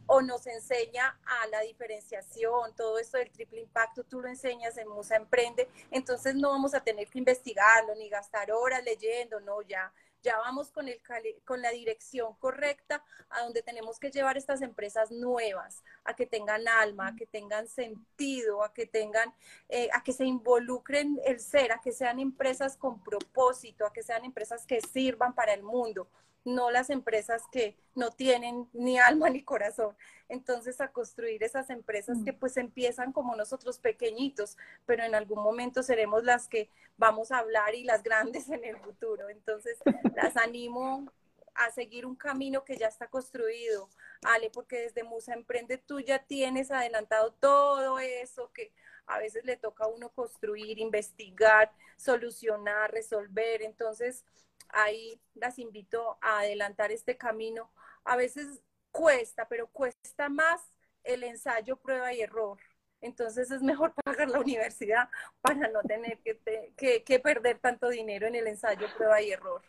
o nos enseña a la diferenciación, todo esto del triple impacto, tú lo enseñas en Musa Emprende, entonces no vamos a tener que investigarlo ni gastar horas leyendo, no, ya, ya vamos con, el, con la dirección correcta a donde tenemos que llevar estas empresas nuevas, a que tengan alma, a que tengan sentido, a que tengan, eh, a que se involucren el ser, a que sean empresas con propósito, a que sean empresas que sirvan para el mundo no las empresas que no tienen ni alma ni corazón. entonces a construir esas empresas que pues empiezan como nosotros pequeñitos, pero en algún momento seremos las que vamos a hablar y las grandes (laughs) en el futuro. Entonces las animo a seguir un camino que ya está construido, Ale, porque desde Musa Emprende tú ya tienes adelantado todo eso que a veces le toca a uno construir, investigar, solucionar, resolver. Entonces, ahí las invito a adelantar este camino. A veces cuesta, pero cuesta más el ensayo, prueba y error. Entonces es mejor (laughs) pagar la universidad para no tener que, perder tanto dinero en el ensayo, prueba y error.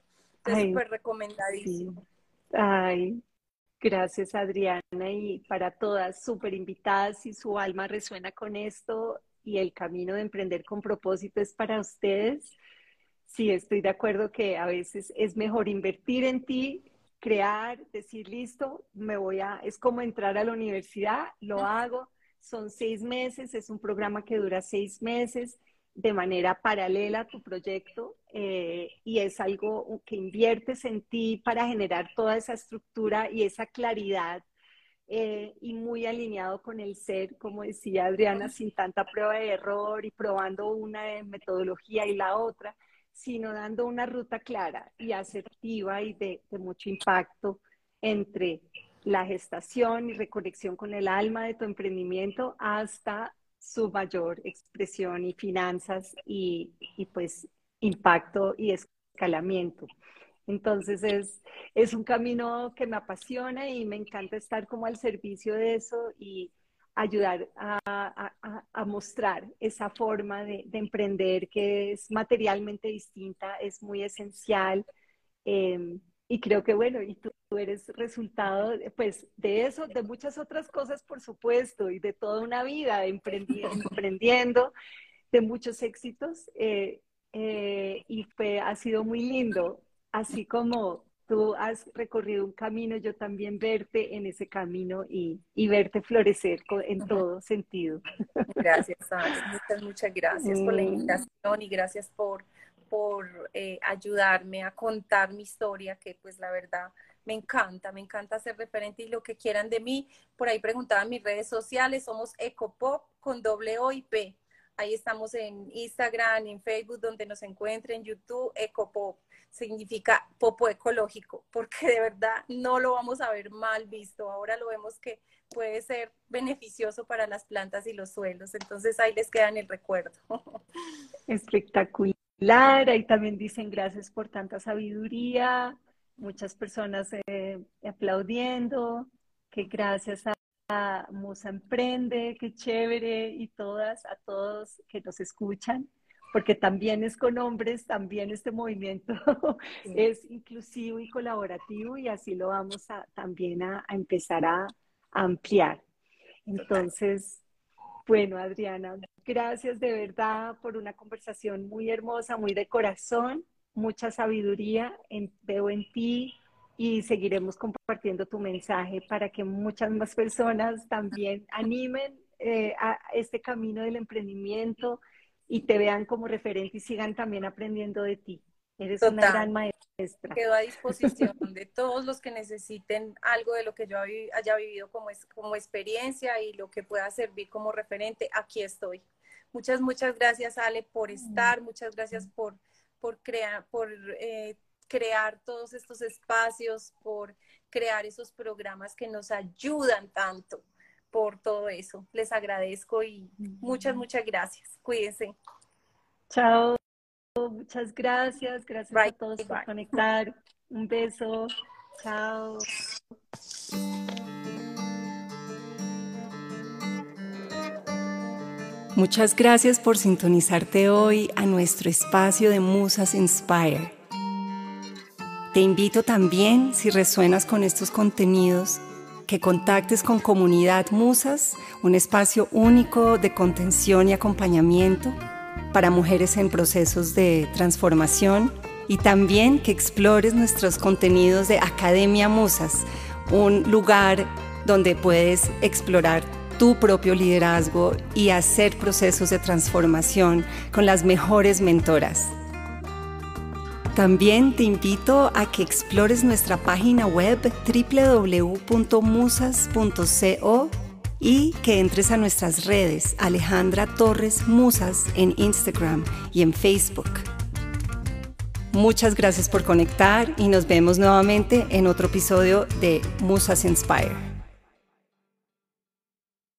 Es súper recomendadísimo. Ay, Gracias, Adriana, y para todas, súper invitadas, si su alma resuena con esto y el camino de emprender con propósito es para ustedes. Sí, estoy de acuerdo que a veces es mejor invertir en ti, crear, decir, listo, me voy a, es como entrar a la universidad, lo hago, son seis meses, es un programa que dura seis meses de manera paralela a tu proyecto eh, y es algo que inviertes en ti para generar toda esa estructura y esa claridad eh, y muy alineado con el ser, como decía Adriana, sin tanta prueba de error y probando una metodología y la otra, sino dando una ruta clara y asertiva y de, mucho impacto entre la gestación y reconexión con el alma de tu emprendimiento hasta su mayor expresión y finanzas y, pues impacto y escalamiento. Entonces es, es un camino que me apasiona y me encanta estar como al servicio de eso y ayudar a, a, mostrar esa forma de, de, emprender que es materialmente distinta, es muy esencial. Eh, y creo que bueno, y tú, eres resultado pues de eso, de muchas otras cosas, por supuesto, y de toda una vida (laughs) emprendiendo, de muchos éxitos. Eh, eh, y fue, ha sido muy lindo, así como tú has recorrido un camino, yo también verte en ese camino y, y verte florecer en todo sentido. Gracias, Muchas, muchas gracias por la mm. invitación y gracias por por eh, ayudarme a contar mi historia, que pues la verdad me encanta, me encanta ser referente y lo que quieran de mí. Por ahí preguntaban mis redes sociales, somos Ecopop con doble O y P. Ahí estamos en Instagram, en Facebook, donde nos encuentren, YouTube, Ecopop. Significa popo ecológico, porque de verdad no lo vamos a ver mal visto. Ahora lo vemos que puede ser beneficioso para las plantas y los suelos. Entonces ahí les queda el recuerdo. (laughs) Espectacular. Y también dicen gracias por tanta sabiduría, muchas personas eh, aplaudiendo, que gracias a, Musa Emprende, qué chévere, y todas, a todos que nos escuchan, porque también es con hombres, también este movimiento (laughs) es inclusivo y colaborativo, y así lo vamos a, también a, empezar a, ampliar. Entonces, bueno, Adriana, gracias de verdad por una conversación muy hermosa, muy de corazón, mucha sabiduría veo en ti y seguiremos compartiendo tu mensaje para que muchas más personas también animen eh, a este camino del emprendimiento y te vean como referente y sigan también aprendiendo de ti. Eres una gran maestra. Quedo a disposición de todos los que necesiten algo de lo que yo haya vivido como, es, como experiencia y lo que pueda servir como referente. Aquí estoy. Muchas, muchas gracias, Ale, por estar. Muchas gracias por, por, crear, por eh, crear todos estos espacios, por crear esos programas que nos ayudan tanto por todo eso. Les agradezco y muchas, muchas gracias. Cuídense. Chao. Muchas gracias. Gracias a todos por conectar. Un beso. Chao. Muchas gracias por sintonizarte hoy a nuestro espacio de Musas Inspire. Te invito también, si resuenas con estos contenidos, que contactes con Comunidad Musas, un espacio único de contención y acompañamiento para mujeres en procesos de transformación y también que explores nuestros contenidos de Academia Musas, un lugar donde puedes explorar tu propio liderazgo y hacer procesos de transformación con las mejores mentoras. También te invito a que explores nuestra página web www.musas.co y que entres a nuestras redes Alejandra Torres Musas en Instagram y en Facebook. Muchas gracias por conectar y nos vemos nuevamente en otro episodio de Musas Inspire.